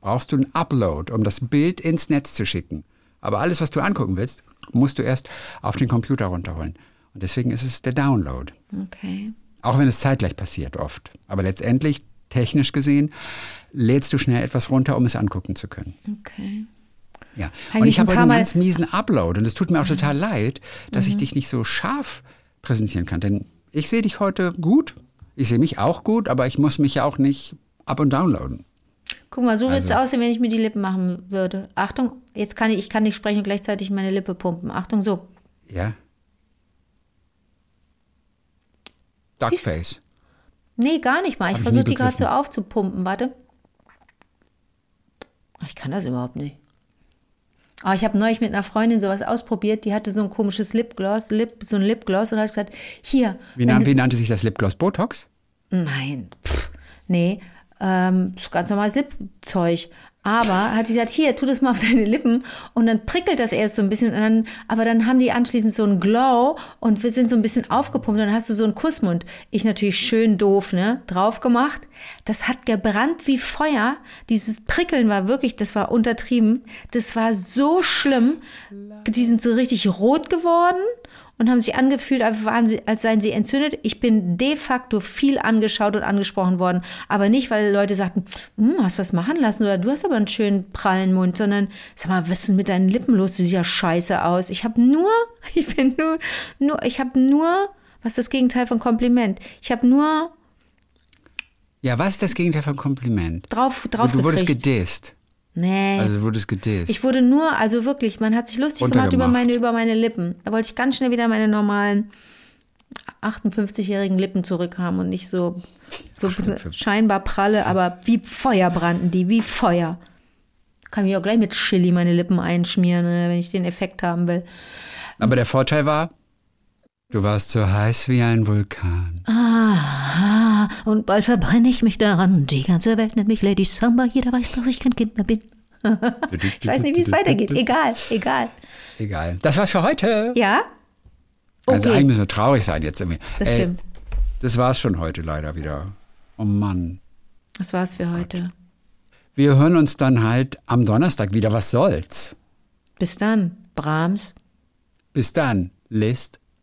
brauchst du einen Upload, um das Bild ins Netz zu schicken. Aber alles, was du angucken willst, musst du erst auf den Computer runterholen. Und deswegen ist es der Download. Okay. Auch wenn es zeitgleich passiert oft. Aber letztendlich, technisch gesehen, lädst du schnell etwas runter, um es angucken zu können. Okay. Ja. Hab Und ich habe heute einen Mhm. ganz miesen Upload. Und es tut mir auch total leid, dass ich dich nicht so scharf präsentieren kann. Denn ich sehe dich heute gut. Ich sehe mich auch gut, aber ich muss mich ja auch nicht up- und downloaden. Guck mal, so würde es Also- aussehen, wenn ich mir die Lippen machen würde. Achtung, jetzt kann ich, ich kann nicht sprechen und gleichzeitig meine Lippe pumpen. Achtung, so. Ja? Duckface. Nee, gar nicht mal. Ich versuche die gerade so aufzupumpen. Warte. Ich kann das überhaupt nicht. Aber ich habe neulich mit einer Freundin sowas ausprobiert. Die hatte so ein komisches Lipgloss, Lip, so ein Lipgloss und hat gesagt, hier. Wie, nan- wie nannte sich das Lipgloss? Botox? Nein, pff, nee, ähm, so ganz normales Lipzeug. Aber hat sie gesagt, hier, tu das mal auf deine Lippen und dann prickelt das erst so ein bisschen und dann, aber dann haben die anschließend so einen Glow und wir sind so ein bisschen aufgepumpt und dann hast du so einen Kussmund. Ich natürlich schön doof, ne, drauf gemacht. Das hat gebrannt wie Feuer. Dieses Prickeln war wirklich, das war untertrieben. Das war so schlimm. Die sind so richtig rot geworden und haben sich angefühlt, als, seien sie entzündet. Ich bin de facto viel angeschaut und angesprochen worden, aber nicht, weil Leute sagten, hm, hast was machen lassen oder du hast aber einen schönen prallen Mund, sondern sag mal, was ist mit deinen Lippen los? Du siehst ja scheiße aus. Ich habe nur, ich bin nur, nur, ich habe nur, was ist das Gegenteil von Kompliment? Ich habe nur Ja, was ist das Gegenteil von Kompliment? drauf, drauf du wurdest gedisst. Nee. Also du wurdest gedisst. Ich wurde nur, also wirklich, man hat sich lustig gemacht über meine, über meine Lippen. Da wollte ich ganz schnell wieder meine normalen 58-jährigen Lippen zurückhaben und nicht so, so 58. scheinbar pralle, aber wie Feuer brannten die, wie Feuer. Kann mich auch gleich mit Chili meine Lippen einschmieren, ne, wenn ich den Effekt haben will. Aber der Vorteil war, du warst so heiß wie ein Vulkan. Ah, und bald verbrenne ich mich daran. Die ganze Welt nennt mich Lady Samba. Jeder weiß, dass ich kein Kind mehr bin. Ich weiß nicht, wie es weitergeht. Egal, egal. Egal. Das war's für heute. Ja? Also Okay. eigentlich müssen wir traurig sein jetzt irgendwie. Das Ey, stimmt. Das war's schon heute leider wieder. Oh Mann. Das war's für heute. Wir hören uns dann halt am Donnerstag wieder. Was soll's? Bis dann, Brahms. Bis dann. List